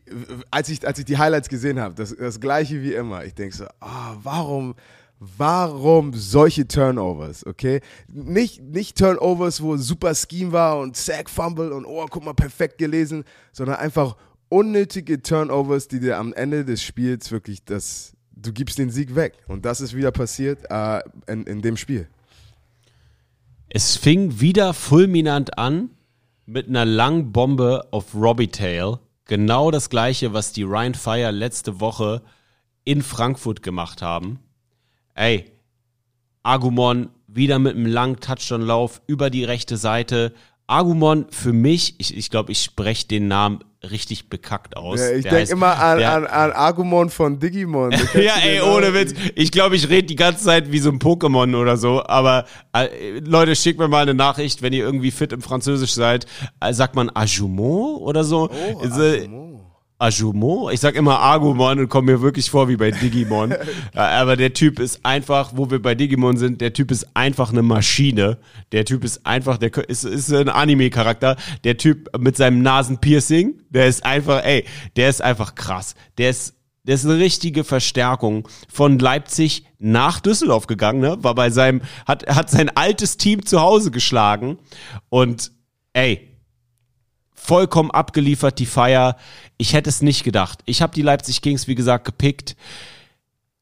als ich, als ich die Highlights gesehen habe, das, das gleiche wie immer. Ich denke so, oh, warum, warum solche Turnovers, okay? Nicht, nicht Turnovers, wo super Scheme war und Sack Fumble und oh, guck mal, perfekt gelesen, sondern einfach unnötige Turnovers, die dir am Ende des Spiels wirklich das, du gibst den Sieg weg. Und das ist wieder passiert äh, in, in dem Spiel. Es fing wieder fulminant an mit einer langen Bombe auf Robbie Tail. Genau das gleiche, was die Ryan Fire letzte Woche in Frankfurt gemacht haben. Ey, Agumon wieder mit einem langen Touchdown-Lauf über die rechte Seite. Agumon für mich, ich, ich glaube, ich spreche den Namen richtig bekackt aus. Ja, ich denke immer an, an, an Agumon von Digimon. ja, ey, ohne Witz. Ich glaube, ich rede die ganze Zeit wie so ein Pokémon oder so. Aber äh, Leute, schickt mir mal eine Nachricht, wenn ihr irgendwie fit im Französisch seid. Äh, sagt man Ajumon oder so? Oh, äh, Agumon. Ajumo. Ich sag immer Agumon und komme mir wirklich vor wie bei Digimon. Aber der Typ ist einfach, wo wir bei Digimon sind, der Typ ist einfach eine Maschine. Der Typ ist einfach, der ist, ist ein Anime-Charakter. Der Typ mit seinem Nasenpiercing, der ist einfach, ey, der ist einfach krass. Der ist der ist eine richtige Verstärkung von Leipzig nach Düsseldorf gegangen, ne? War bei seinem, hat, hat sein altes Team zu Hause geschlagen. Und ey, vollkommen abgeliefert, die Feier. Ich hätte es nicht gedacht. Ich habe die Leipzig Kings, wie gesagt, gepickt.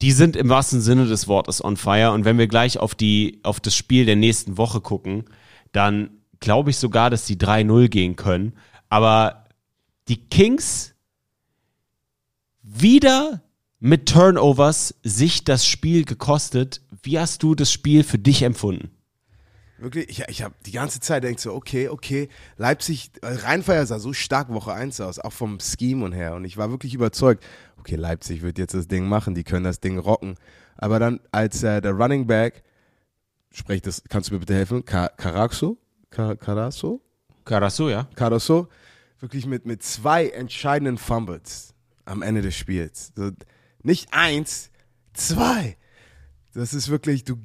Die sind im wahrsten Sinne des Wortes on fire. Und wenn wir gleich auf, die, auf das Spiel der nächsten Woche gucken, dann glaube ich sogar, dass die 3-0 gehen können. Aber die Kings wieder mit Turnovers sich das Spiel gekostet. Wie hast du das Spiel für dich empfunden? Wirklich, ich, ich habe die ganze Zeit denkt so, okay, okay, Leipzig, äh, Rheinfeier sah so stark Woche 1 aus, auch vom Scheme und her. Und ich war wirklich überzeugt, okay, Leipzig wird jetzt das Ding machen, die können das Ding rocken. Aber dann, als äh, der Running Back, sprich das, kannst du mir bitte helfen? Ka Caraxo? Ka Carasso? Carasso, ja. Carasso, wirklich mit, mit zwei entscheidenden Fumbles am Ende des Spiels. So, nicht eins, zwei. Das ist wirklich, du,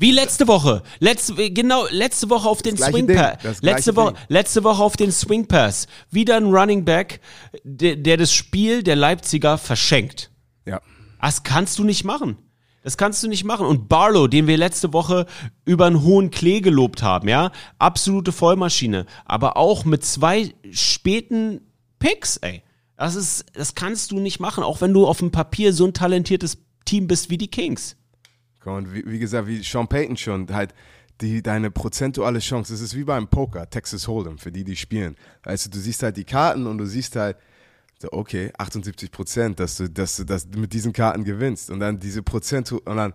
Wie letzte Woche. Letzte, genau, letzte Woche auf den Swing Pass. Letzte Woche, Ding. letzte Woche auf den Swing Pass. Wieder ein Running Back, der, der das Spiel der Leipziger verschenkt. Ja. Das kannst du nicht machen. Das kannst du nicht machen. Und Barlow, den wir letzte Woche über einen hohen Klee gelobt haben, ja, absolute Vollmaschine. Aber auch mit zwei späten Picks, ey. Das ist, das kannst du nicht machen, auch wenn du auf dem Papier so ein talentiertes Team bist wie die Kings. Und wie, wie gesagt, wie Sean Payton schon, halt, die, deine prozentuale Chance, das ist wie beim Poker, Texas Hold'em, für die, die spielen. Du, du siehst halt die Karten und du siehst halt, so, okay, 78 Prozent, dass du, dass du das mit diesen Karten gewinnst. Und dann diese Prozent, und dann,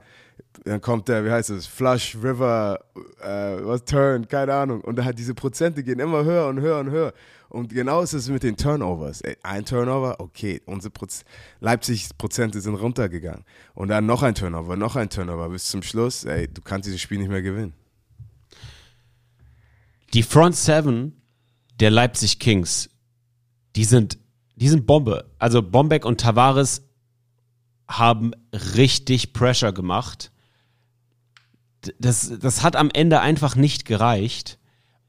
dann kommt der, wie heißt es, Flush, River, äh, was, Turn, keine Ahnung. Und dann halt diese Prozente gehen immer höher und höher und höher. Und genau ist es mit den Turnovers. Ein Turnover, okay, unsere Proz Leipzig Prozente sind runtergegangen. Und dann noch ein Turnover, noch ein Turnover. Bis zum Schluss, ey, du kannst dieses Spiel nicht mehr gewinnen. Die Front Seven der Leipzig Kings, die sind, die sind Bombe. Also Bombeck und Tavares haben richtig Pressure gemacht. Das, das hat am Ende einfach nicht gereicht.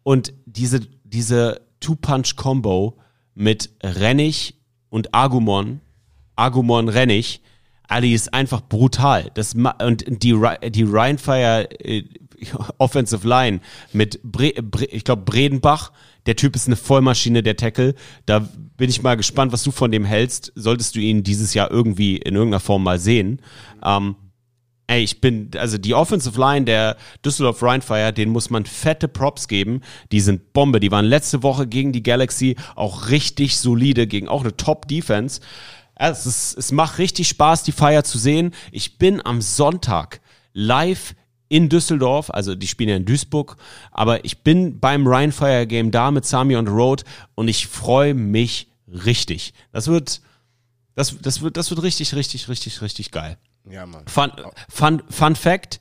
Und diese, diese Two-Punch-Combo mit Rennig und Agumon, Agumon Rennig, Ali ist einfach brutal. Das, und die, die Ryan Fire äh, Offensive Line mit, Bre, Bre, ich glaube, Bredenbach, der Typ ist eine Vollmaschine, der Tackle. Da bin ich mal gespannt, was du von dem hältst. Solltest du ihn dieses Jahr irgendwie in irgendeiner Form mal sehen. Ähm, Ey, ich bin, also die Offensive Line der Düsseldorf Rheinfire, denen muss man fette Props geben. Die sind Bombe. Die waren letzte Woche gegen die Galaxy auch richtig solide, gegen auch eine Top-Defense. Es, es macht richtig Spaß, die Fire zu sehen. Ich bin am Sonntag live in Düsseldorf, also die spielen ja in Duisburg, aber ich bin beim Rheinfire Game da mit Sami on the Road und ich freue mich richtig. Das wird, das, das wird, das wird richtig, richtig, richtig, richtig geil. Ja, Mann. Fun, fun, fun Fact: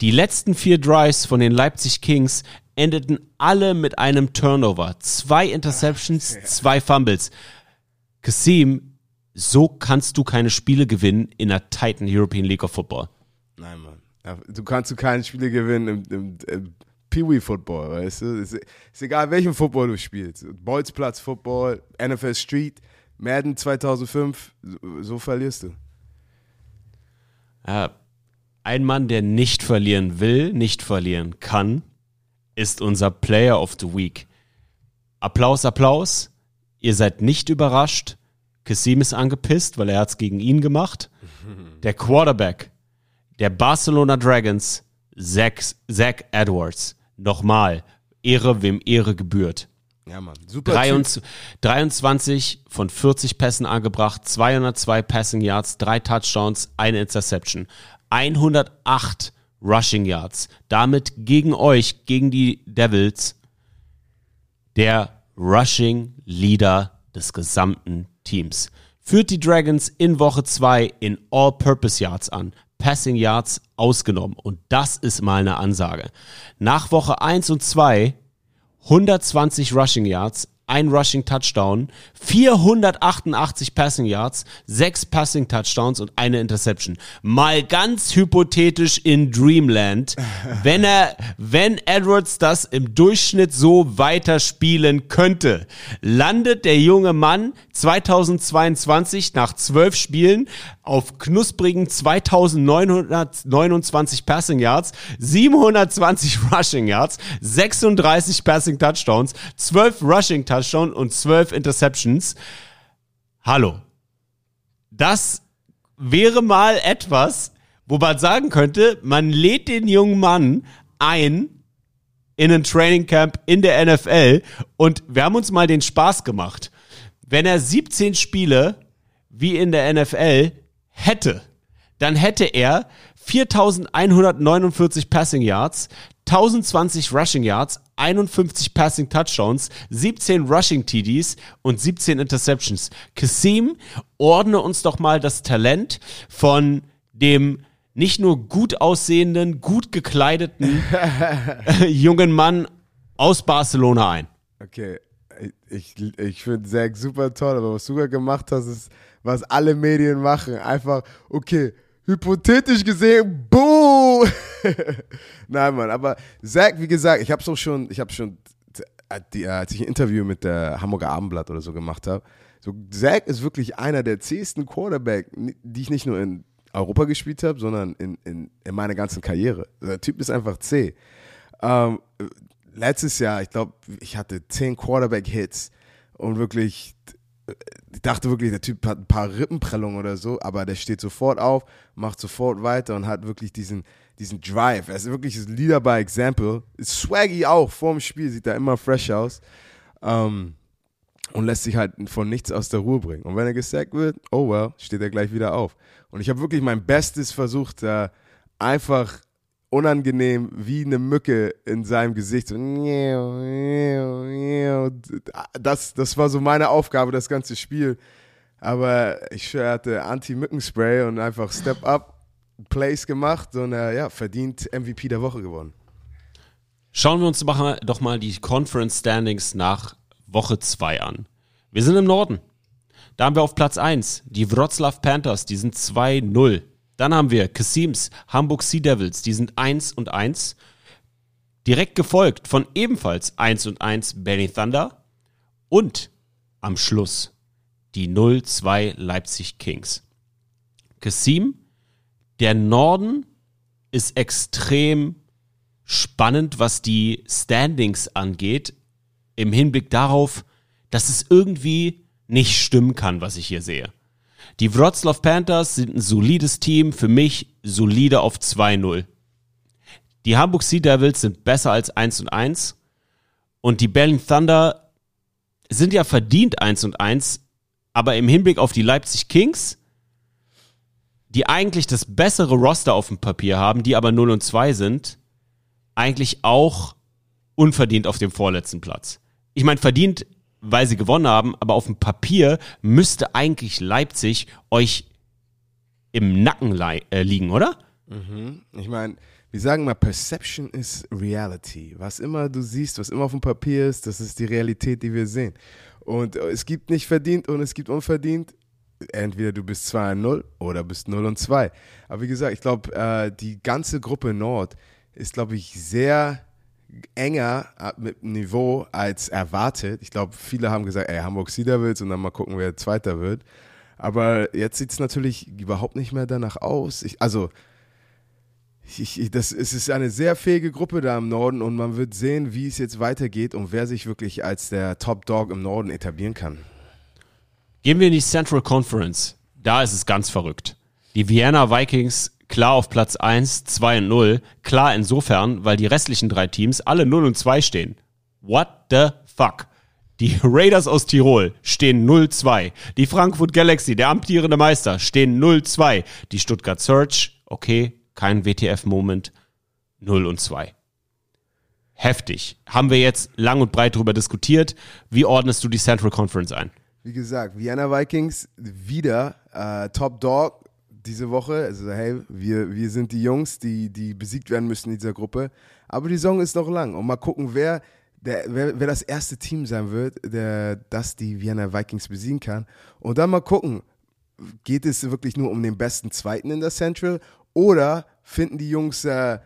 Die letzten vier Drives von den Leipzig Kings endeten alle mit einem Turnover. Zwei Interceptions, zwei Fumbles. Kasim, so kannst du keine Spiele gewinnen in der Titan European League of Football. Nein, Mann. Du kannst du keine Spiele gewinnen im, im, im Pee-Wee-Football, weißt du? Ist, ist egal, welchen Football du spielst. Bolzplatz-Football, NFL Street, Madden 2005, so, so verlierst du. Ja, ein Mann, der nicht verlieren will, nicht verlieren kann, ist unser Player of the Week. Applaus, Applaus. Ihr seid nicht überrascht. Kasim ist angepisst, weil er hat's gegen ihn gemacht. Der Quarterback der Barcelona Dragons, Zach, Zach Edwards. Nochmal, Ehre, wem Ehre gebührt. Ja, Mann. Super Typ. 23, 23 von 40 Pässen angebracht, 202 Passing Yards, drei Touchdowns, eine Interception, 108 Rushing Yards. Damit gegen euch, gegen die Devils, der Rushing Leader des gesamten Teams. Führt die Dragons in Woche 2 in All-Purpose Yards an. Passing Yards ausgenommen. Und das ist mal eine Ansage. Nach Woche 1 und 2 120 Rushing Yards, ein Rushing Touchdown, 488 Passing Yards, sechs Passing Touchdowns und eine Interception. Mal ganz hypothetisch in Dreamland, wenn er, wenn Edwards das im Durchschnitt so weiterspielen könnte, landet der junge Mann 2022 nach zwölf Spielen auf knusprigen 2929 Passing Yards, 720 Rushing Yards, 36 Passing Touchdowns, 12 Rushing Touchdowns und 12 Interceptions. Hallo. Das wäre mal etwas, wo man sagen könnte, man lädt den jungen Mann ein in ein Training Camp in der NFL und wir haben uns mal den Spaß gemacht. Wenn er 17 Spiele wie in der NFL hätte, dann hätte er 4149 Passing Yards, 1020 Rushing Yards, 51 Passing Touchdowns, 17 Rushing TDs und 17 Interceptions. Kasim, ordne uns doch mal das Talent von dem nicht nur gut aussehenden, gut gekleideten jungen Mann aus Barcelona ein. Okay, ich, ich finde Zack super toll, aber was du gerade gemacht hast, ist, was alle Medien machen. Einfach, okay, hypothetisch gesehen, boom! Nein, Mann, aber Zach, wie gesagt, ich habe es auch schon, ich habe schon, äh, als ich ein Interview mit der Hamburger Abendblatt oder so gemacht habe, so Zach ist wirklich einer der zähesten Quarterback, die ich nicht nur in Europa gespielt habe, sondern in, in, in meiner ganzen Karriere. Der Typ ist einfach zäh. Ähm, letztes Jahr, ich glaube, ich hatte zehn Quarterback-Hits und wirklich, ich dachte wirklich, der Typ hat ein paar Rippenprellungen oder so, aber der steht sofort auf, macht sofort weiter und hat wirklich diesen, diesen Drive. Er ist wirklich ein Leader by Example. Ist swaggy auch, vorm Spiel sieht er immer fresh aus. Ähm, und lässt sich halt von nichts aus der Ruhe bringen. Und wenn er gesackt wird, oh well, steht er gleich wieder auf. Und ich habe wirklich mein Bestes versucht, äh, einfach unangenehm wie eine Mücke in seinem Gesicht. Das, das war so meine Aufgabe, das ganze Spiel. Aber ich hatte Anti-Mückenspray und einfach Step Up Plays gemacht und äh, ja, verdient MVP der Woche gewonnen. Schauen wir uns doch mal die Conference Standings nach Woche 2 an. Wir sind im Norden. Da haben wir auf Platz 1 die Wroclaw Panthers, die sind 2-0. Dann haben wir Kasims Hamburg Sea Devils, die sind 1 und 1. Direkt gefolgt von ebenfalls 1 und 1 Benny Thunder. Und am Schluss die 0-2 Leipzig Kings. Kasim, der Norden ist extrem spannend, was die Standings angeht, im Hinblick darauf, dass es irgendwie nicht stimmen kann, was ich hier sehe. Die Wroclaw Panthers sind ein solides Team, für mich solide auf 2-0. Die Hamburg Sea Devils sind besser als 1 und 1 und die Berlin Thunder sind ja verdient 1 und 1, aber im Hinblick auf die Leipzig Kings, die eigentlich das bessere Roster auf dem Papier haben, die aber 0 und 2 sind, eigentlich auch unverdient auf dem vorletzten Platz. Ich meine, verdient weil sie gewonnen haben, aber auf dem Papier müsste eigentlich Leipzig euch im Nacken äh, liegen, oder? Mhm. Ich meine, wir sagen mal, Perception is Reality. Was immer du siehst, was immer auf dem Papier ist, das ist die Realität, die wir sehen. Und es gibt nicht verdient und es gibt unverdient. Entweder du bist 2 und 0 oder bist 0 und 2. Aber wie gesagt, ich glaube, äh, die ganze Gruppe Nord ist, glaube ich, sehr enger äh, mit Niveau als erwartet. Ich glaube, viele haben gesagt, ey, Hamburg Devils und dann mal gucken, wer Zweiter wird. Aber jetzt sieht es natürlich überhaupt nicht mehr danach aus. Ich, also, ich, das, es ist eine sehr fähige Gruppe da im Norden und man wird sehen, wie es jetzt weitergeht und wer sich wirklich als der Top Dog im Norden etablieren kann. Gehen wir in die Central Conference. Da ist es ganz verrückt. Die Vienna Vikings klar auf Platz 1, 2 und 0. Klar insofern, weil die restlichen drei Teams alle 0 und 2 stehen. What the fuck? Die Raiders aus Tirol stehen 0-2. Die Frankfurt Galaxy, der amtierende Meister, stehen 0-2. Die Stuttgart Search, okay, kein WTF-Moment, 0 und 2. Heftig. Haben wir jetzt lang und breit darüber diskutiert. Wie ordnest du die Central Conference ein? Wie gesagt, Vienna Vikings wieder äh, Top Dog diese Woche. Also, hey, wir, wir sind die Jungs, die, die besiegt werden müssen in dieser Gruppe. Aber die Saison ist noch lang. Und mal gucken, wer, der, wer, wer das erste Team sein wird, der das die Vienna Vikings besiegen kann. Und dann mal gucken, geht es wirklich nur um den besten Zweiten in der Central oder finden die Jungs, äh,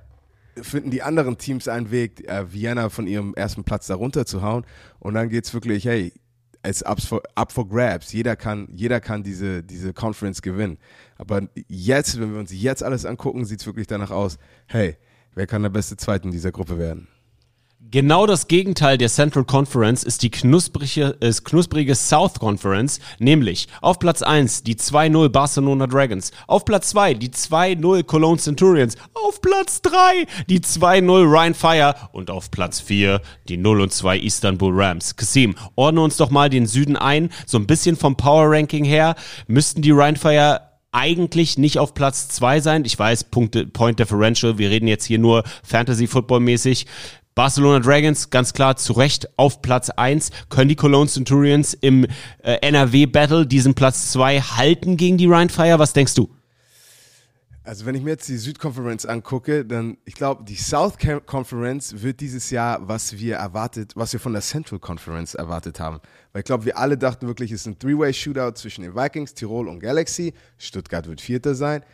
finden die anderen Teams einen Weg, äh, Vienna von ihrem ersten Platz darunter zu hauen? Und dann geht es wirklich, hey, es up for, up for grabs. Jeder kann, jeder kann diese, diese Conference gewinnen. Aber jetzt, wenn wir uns jetzt alles angucken, sieht es wirklich danach aus, hey, wer kann der beste Zweite in dieser Gruppe werden? Genau das Gegenteil der Central Conference ist die knusprige, äh, knusprige South Conference, nämlich auf Platz 1 die 2-0 Barcelona Dragons, auf Platz 2 die 2-0 Cologne Centurions, auf Platz 3 die 2-0 Ryan Fire und auf Platz 4 die 0 2 Istanbul Rams. Kasim, ordne uns doch mal den Süden ein, so ein bisschen vom Power Ranking her, müssten die Ryan Fire eigentlich nicht auf Platz 2 sein. Ich weiß, Punkte, Point Differential, wir reden jetzt hier nur Fantasy Football mäßig. Barcelona Dragons ganz klar zu Recht auf Platz 1. Können die Cologne Centurions im äh, NRW-Battle diesen Platz 2 halten gegen die Rheinfire? Was denkst du? Also wenn ich mir jetzt die Südkonferenz angucke, dann ich glaube, die South Conference wird dieses Jahr, was wir erwartet, was wir von der Central Conference erwartet haben. Weil ich glaube, wir alle dachten wirklich, es ist ein Three-Way-Shootout zwischen den Vikings, Tirol und Galaxy. Stuttgart wird Vierter sein.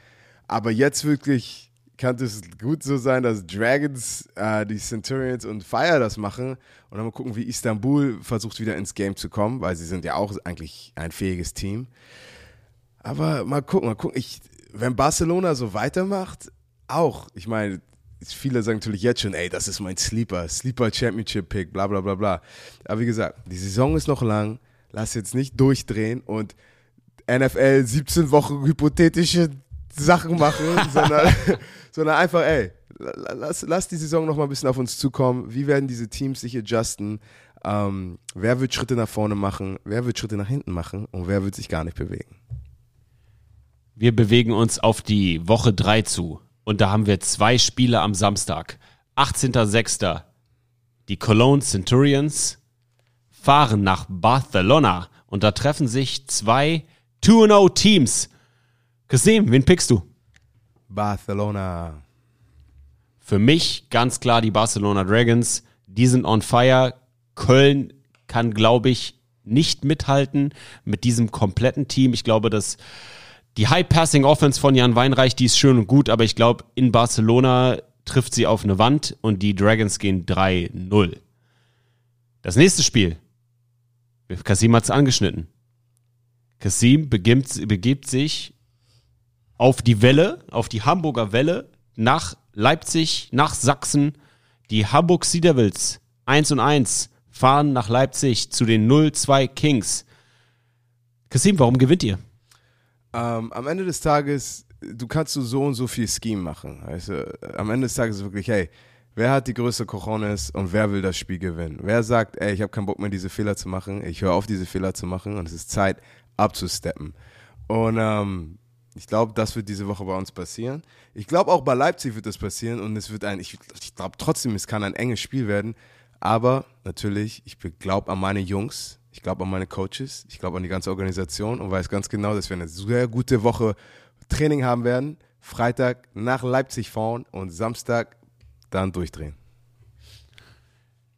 Aber jetzt wirklich kann es gut so sein, dass Dragons, äh, die Centurions und Fire das machen und dann mal gucken, wie Istanbul versucht wieder ins Game zu kommen, weil sie sind ja auch eigentlich ein fähiges Team. Aber mal gucken, mal gucken. Ich, wenn Barcelona so weitermacht, auch. Ich meine, viele sagen natürlich jetzt schon, ey, das ist mein Sleeper, Sleeper Championship Pick, bla bla bla bla. Aber wie gesagt, die Saison ist noch lang, lass jetzt nicht durchdrehen und NFL 17 Wochen hypothetische Sachen machen, sondern, sondern einfach, ey, lass, lass die Saison noch mal ein bisschen auf uns zukommen. Wie werden diese Teams sich adjusten? Ähm, wer wird Schritte nach vorne machen? Wer wird Schritte nach hinten machen? Und wer wird sich gar nicht bewegen? Wir bewegen uns auf die Woche 3 zu. Und da haben wir zwei Spiele am Samstag. 18.06. Die Cologne Centurions fahren nach Barcelona. Und da treffen sich zwei 2-0 Teams. Kasim, wen pickst du? Barcelona. Für mich ganz klar die Barcelona Dragons. Die sind on fire. Köln kann, glaube ich, nicht mithalten mit diesem kompletten Team. Ich glaube, dass die High-Passing-Offense von Jan Weinreich, die ist schön und gut, aber ich glaube, in Barcelona trifft sie auf eine Wand und die Dragons gehen 3-0. Das nächste Spiel. Kasim hat es angeschnitten. Kasim begibt, begibt sich auf die Welle, auf die Hamburger Welle, nach Leipzig, nach Sachsen. Die Hamburg Sea Devils 1 und 1 fahren nach Leipzig zu den 0-2 Kings. Kasim, warum gewinnt ihr? Ähm, am Ende des Tages, du kannst so so und so viel Scheme machen. Also, am Ende des Tages ist wirklich, hey, wer hat die größte Cojones und wer will das Spiel gewinnen? Wer sagt, ey, ich habe keinen Bock mehr, diese Fehler zu machen, ich höre auf, diese Fehler zu machen und es ist Zeit, abzusteppen. Und ähm, ich glaube, das wird diese Woche bei uns passieren. Ich glaube, auch bei Leipzig wird das passieren und es wird ein, ich, ich glaube trotzdem, es kann ein enges Spiel werden. Aber natürlich, ich glaube an meine Jungs, ich glaube an meine Coaches, ich glaube an die ganze Organisation und weiß ganz genau, dass wir eine sehr gute Woche Training haben werden. Freitag nach Leipzig fahren und Samstag dann durchdrehen.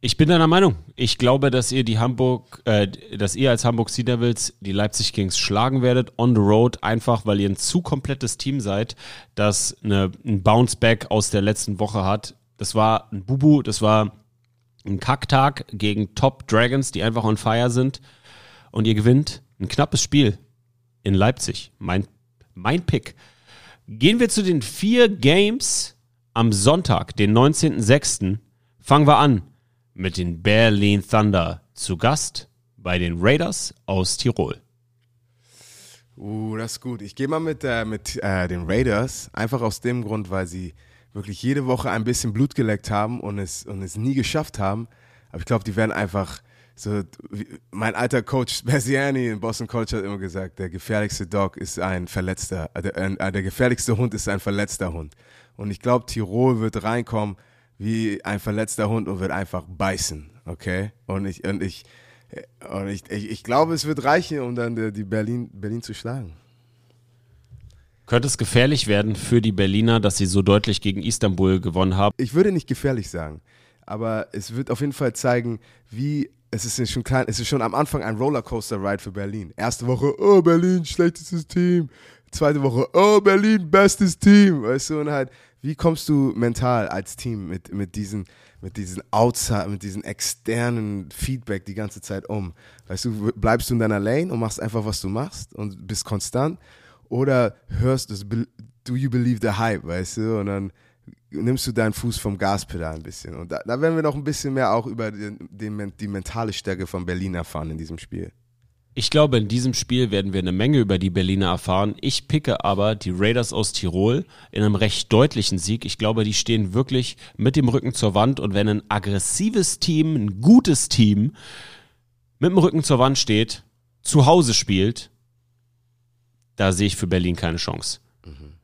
Ich bin deiner Meinung. Ich glaube, dass ihr die Hamburg, äh, dass ihr als Hamburg Sea Devils die Leipzig Kings schlagen werdet on the road, einfach weil ihr ein zu komplettes Team seid, das eine, ein Bounce-Back aus der letzten Woche hat. Das war ein Bubu, das war ein Kacktag gegen Top Dragons, die einfach on fire sind. Und ihr gewinnt ein knappes Spiel in Leipzig. Mein, mein Pick. Gehen wir zu den vier Games am Sonntag, den 19.06. Fangen wir an mit den Berlin Thunder zu Gast bei den Raiders aus Tirol. Uh, das ist gut. Ich gehe mal mit, äh, mit äh, den Raiders, einfach aus dem Grund, weil sie wirklich jede Woche ein bisschen Blut geleckt haben und es, und es nie geschafft haben. Aber ich glaube, die werden einfach so, wie, mein alter Coach Bersiani in Boston College hat immer gesagt, der gefährlichste Dog ist ein verletzter, äh, der, äh, der gefährlichste Hund ist ein verletzter Hund. Und ich glaube, Tirol wird reinkommen wie ein verletzter Hund und wird einfach beißen, okay? Und ich, und ich, und ich, ich, ich glaube, es wird reichen, um dann die, Berlin, Berlin zu schlagen. Könnte es gefährlich werden für die Berliner, dass sie so deutlich gegen Istanbul gewonnen haben? Ich würde nicht gefährlich sagen, aber es wird auf jeden Fall zeigen, wie es ist schon klein, es ist schon am Anfang ein Rollercoaster-Ride für Berlin. Erste Woche, oh Berlin, schlechtestes Team. Zweite Woche, oh Berlin, bestes Team. Weißt du, und halt, wie kommst du mental als Team mit, mit diesen, mit diesen Outside, mit diesen externen Feedback die ganze Zeit um? Weißt du, bleibst du in deiner Lane und machst einfach, was du machst und bist konstant? Oder hörst du, do you believe the hype, weißt du? Und dann nimmst du deinen Fuß vom Gaspedal ein bisschen. Und da, da werden wir noch ein bisschen mehr auch über den, den, die mentale Stärke von Berlin erfahren in diesem Spiel. Ich glaube, in diesem Spiel werden wir eine Menge über die Berliner erfahren. Ich picke aber die Raiders aus Tirol in einem recht deutlichen Sieg. Ich glaube, die stehen wirklich mit dem Rücken zur Wand und wenn ein aggressives Team, ein gutes Team mit dem Rücken zur Wand steht, zu Hause spielt, da sehe ich für Berlin keine Chance. Mhm.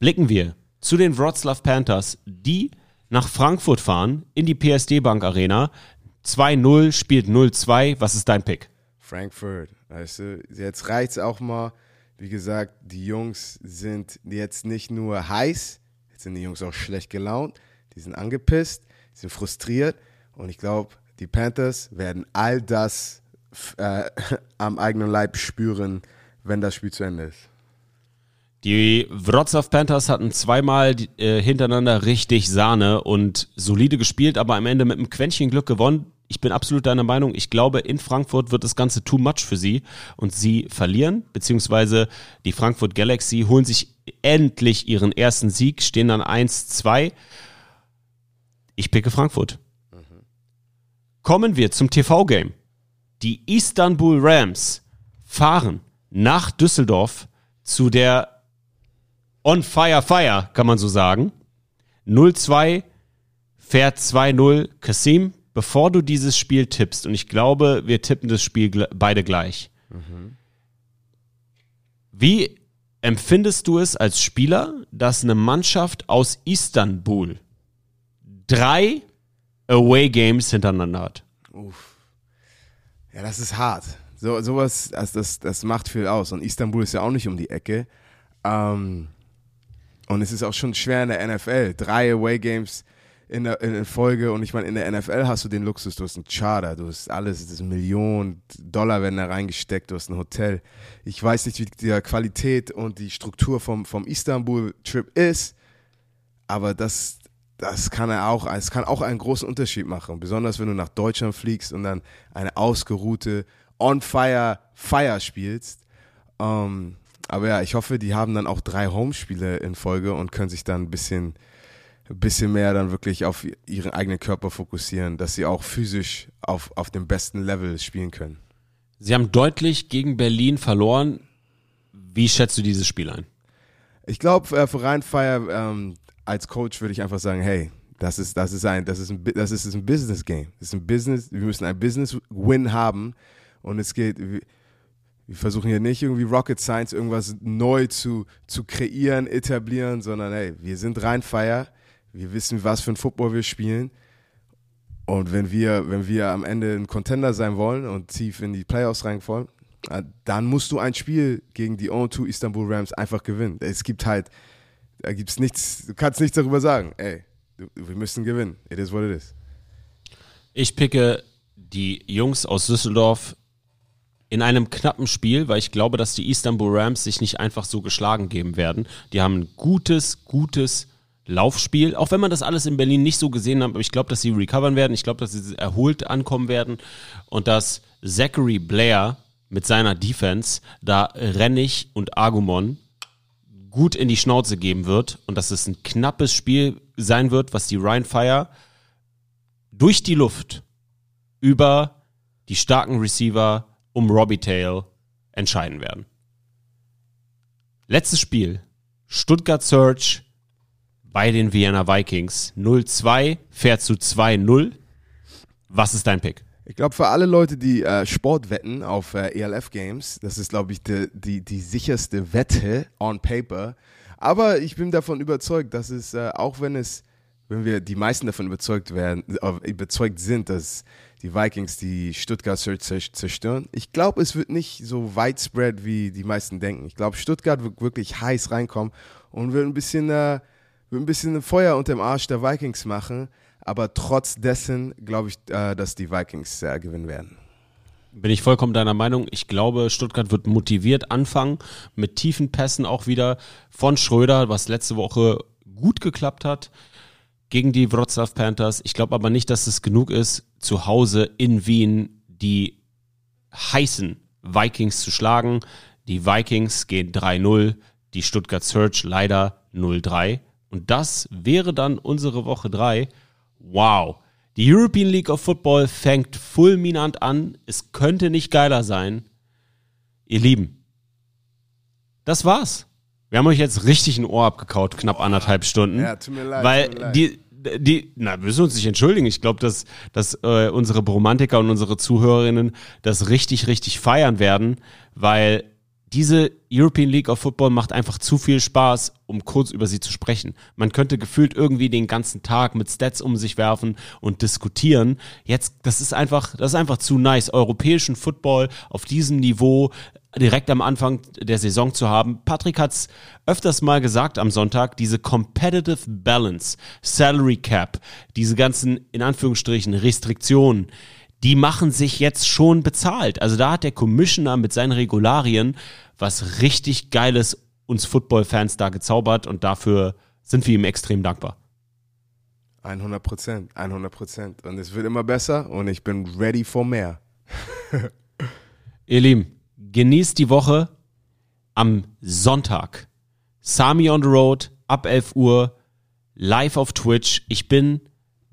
Blicken wir zu den Wroclaw Panthers, die nach Frankfurt fahren, in die PSD Bank Arena. 2-0, spielt 0-2. Was ist dein Pick? Frankfurt, weißt du, jetzt reicht's auch mal. Wie gesagt, die Jungs sind jetzt nicht nur heiß, jetzt sind die Jungs auch schlecht gelaunt, die sind angepisst, die sind frustriert und ich glaube, die Panthers werden all das äh, am eigenen Leib spüren, wenn das Spiel zu Ende ist. Die Wrocław Panthers hatten zweimal äh, hintereinander richtig Sahne und solide gespielt, aber am Ende mit einem Quäntchen Glück gewonnen. Ich bin absolut deiner Meinung. Ich glaube, in Frankfurt wird das Ganze too much für sie und sie verlieren, beziehungsweise die Frankfurt Galaxy holen sich endlich ihren ersten Sieg, stehen dann 1-2. Ich picke Frankfurt. Kommen wir zum TV-Game. Die Istanbul Rams fahren nach Düsseldorf zu der On Fire Fire, kann man so sagen. 0-2 fährt 2-0 Kasim, bevor du dieses Spiel tippst, und ich glaube, wir tippen das Spiel beide gleich. Wie empfindest du es als Spieler, dass eine Mannschaft aus Istanbul drei Away Games hintereinander hat? Ja, das ist hart. So, sowas, das, das, das macht viel aus. Und Istanbul ist ja auch nicht um die Ecke. Ähm, und es ist auch schon schwer in der NFL. Drei Away Games in der, in der Folge. Und ich meine, in der NFL hast du den Luxus, du hast einen Charter, du hast alles, das ist Millionen Dollar werden da reingesteckt, du hast ein Hotel. Ich weiß nicht, wie die Qualität und die Struktur vom, vom Istanbul-Trip ist, aber das, das kann er auch, es kann auch einen großen Unterschied machen. Besonders wenn du nach Deutschland fliegst und dann eine ausgeruhte On-Fire Fire spielst. Ähm, aber ja, ich hoffe, die haben dann auch drei Homespiele in Folge und können sich dann ein bisschen, bisschen mehr dann wirklich auf ihren eigenen Körper fokussieren, dass sie auch physisch auf, auf dem besten Level spielen können. Sie haben deutlich gegen Berlin verloren. Wie schätzt du dieses Spiel ein? Ich glaube, äh, für Rheinfire ähm, als Coach würde ich einfach sagen, hey, das ist, das ist ein, das ist ein, das ist ein Business Game. Das ist ein Business, wir müssen ein Business Win haben und es geht, wir, versuchen hier nicht irgendwie Rocket Science irgendwas neu zu, zu kreieren, etablieren, sondern hey, wir sind Rheinfire, wir wissen, was für ein Football wir spielen und wenn wir, wenn wir am Ende ein Contender sein wollen und tief in die Playoffs rein wollen, äh, dann musst du ein Spiel gegen die O2 Istanbul Rams einfach gewinnen. Es gibt halt, da gibt's nichts, du kannst nichts darüber sagen. Ey, wir müssen gewinnen. It is what it is. Ich picke die Jungs aus Düsseldorf in einem knappen Spiel, weil ich glaube, dass die Istanbul Rams sich nicht einfach so geschlagen geben werden. Die haben ein gutes, gutes Laufspiel, auch wenn man das alles in Berlin nicht so gesehen hat, aber ich glaube, dass sie recovern werden, ich glaube, dass sie erholt ankommen werden und dass Zachary Blair mit seiner Defense da Rennig und Argumon gut in die Schnauze geben wird und dass es ein knappes Spiel sein wird, was die Ryan Fire durch die Luft über die starken Receiver um Robbie Tail entscheiden werden. Letztes Spiel. Stuttgart Search bei den Vienna Vikings. 0-2 fährt zu 2-0. Was ist dein Pick? Ich glaube, für alle Leute, die äh, Sport wetten auf äh, ELF Games, das ist, glaube ich, die, die, die sicherste Wette on paper. Aber ich bin davon überzeugt, dass es, äh, auch wenn es, wenn wir die meisten davon überzeugt werden, äh, überzeugt sind, dass die Vikings die Stuttgart zerstören, ich glaube, es wird nicht so widespread, wie die meisten denken. Ich glaube, Stuttgart wird wirklich heiß reinkommen und wird ein bisschen, äh, ein bisschen Feuer unter dem Arsch der Vikings machen. Aber trotz dessen glaube ich, äh, dass die Vikings äh, gewinnen werden. Bin ich vollkommen deiner Meinung. Ich glaube, Stuttgart wird motiviert anfangen, mit tiefen Pässen auch wieder von Schröder, was letzte Woche gut geklappt hat, gegen die Wrocław Panthers. Ich glaube aber nicht, dass es genug ist, zu Hause in Wien die heißen Vikings zu schlagen. Die Vikings gehen 3-0, die Stuttgart Search leider 0-3. Und das wäre dann unsere Woche 3. Wow. Die European League of Football fängt fulminant an. Es könnte nicht geiler sein. Ihr Lieben, das war's. Wir haben euch jetzt richtig ein Ohr abgekaut, knapp anderthalb Stunden. Ja, tut mir leid, Weil mir leid. die, die, na, wir müssen uns nicht entschuldigen. Ich glaube, dass, dass äh, unsere Bromantiker und unsere Zuhörerinnen das richtig, richtig feiern werden, weil diese European League of Football macht einfach zu viel Spaß, um kurz über sie zu sprechen. Man könnte gefühlt irgendwie den ganzen Tag mit Stats um sich werfen und diskutieren. Jetzt, das ist einfach, das ist einfach zu nice. Europäischen Football auf diesem Niveau direkt am Anfang der Saison zu haben. Patrick hat's öfters mal gesagt am Sonntag, diese Competitive Balance, Salary Cap, diese ganzen, in Anführungsstrichen, Restriktionen, die machen sich jetzt schon bezahlt. Also da hat der Commissioner mit seinen Regularien was richtig Geiles uns Football-Fans da gezaubert und dafür sind wir ihm extrem dankbar. 100 Prozent, 100 Prozent. Und es wird immer besser und ich bin ready for mehr. Ihr Lieben, genießt die Woche am Sonntag. Sami on the Road ab 11 Uhr live auf Twitch. Ich bin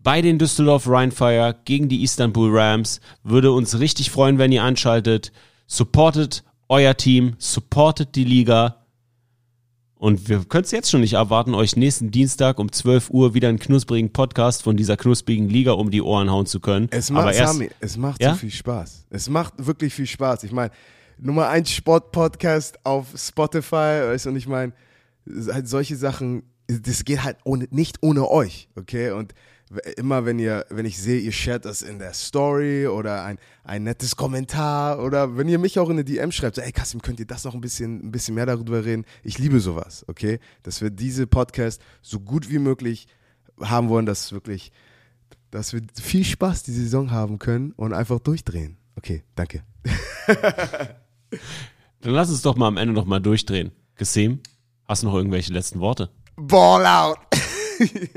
bei den Düsseldorf Rheinfire gegen die Istanbul Rams. Würde uns richtig freuen, wenn ihr anschaltet. Supportet euer Team, supportet die Liga. Und wir können es jetzt schon nicht erwarten, euch nächsten Dienstag um 12 Uhr wieder einen knusprigen Podcast von dieser knusprigen Liga um die Ohren hauen zu können. Es macht, Aber erst, Sami, es macht Ja? so viel Spaß. Es macht wirklich viel Spaß. Ich meine, Nummer 1 Sport-Podcast auf Spotify, weißt du, und ich meine, halt solche Sachen, das geht halt ohne, nicht ohne euch, okay? Und immer wenn ihr, wenn ich sehe, ihr shared das in der Story oder ein, ein nettes Kommentar oder wenn ihr mich auch in eine DM schreibt, so, ey Kassim, könnt ihr das noch ein bisschen, ein bisschen mehr darüber reden? Ich liebe sowas, okay? Dass wir diese Podcast so gut wie möglich haben wollen, dass wirklich dass wir viel Spaß die Saison haben können und einfach durchdrehen. Okay, danke. dann lass uns doch mal am Ende noch mal durchdrehen. Gesem, hast du noch irgendwelche letzten Worte? Ball out!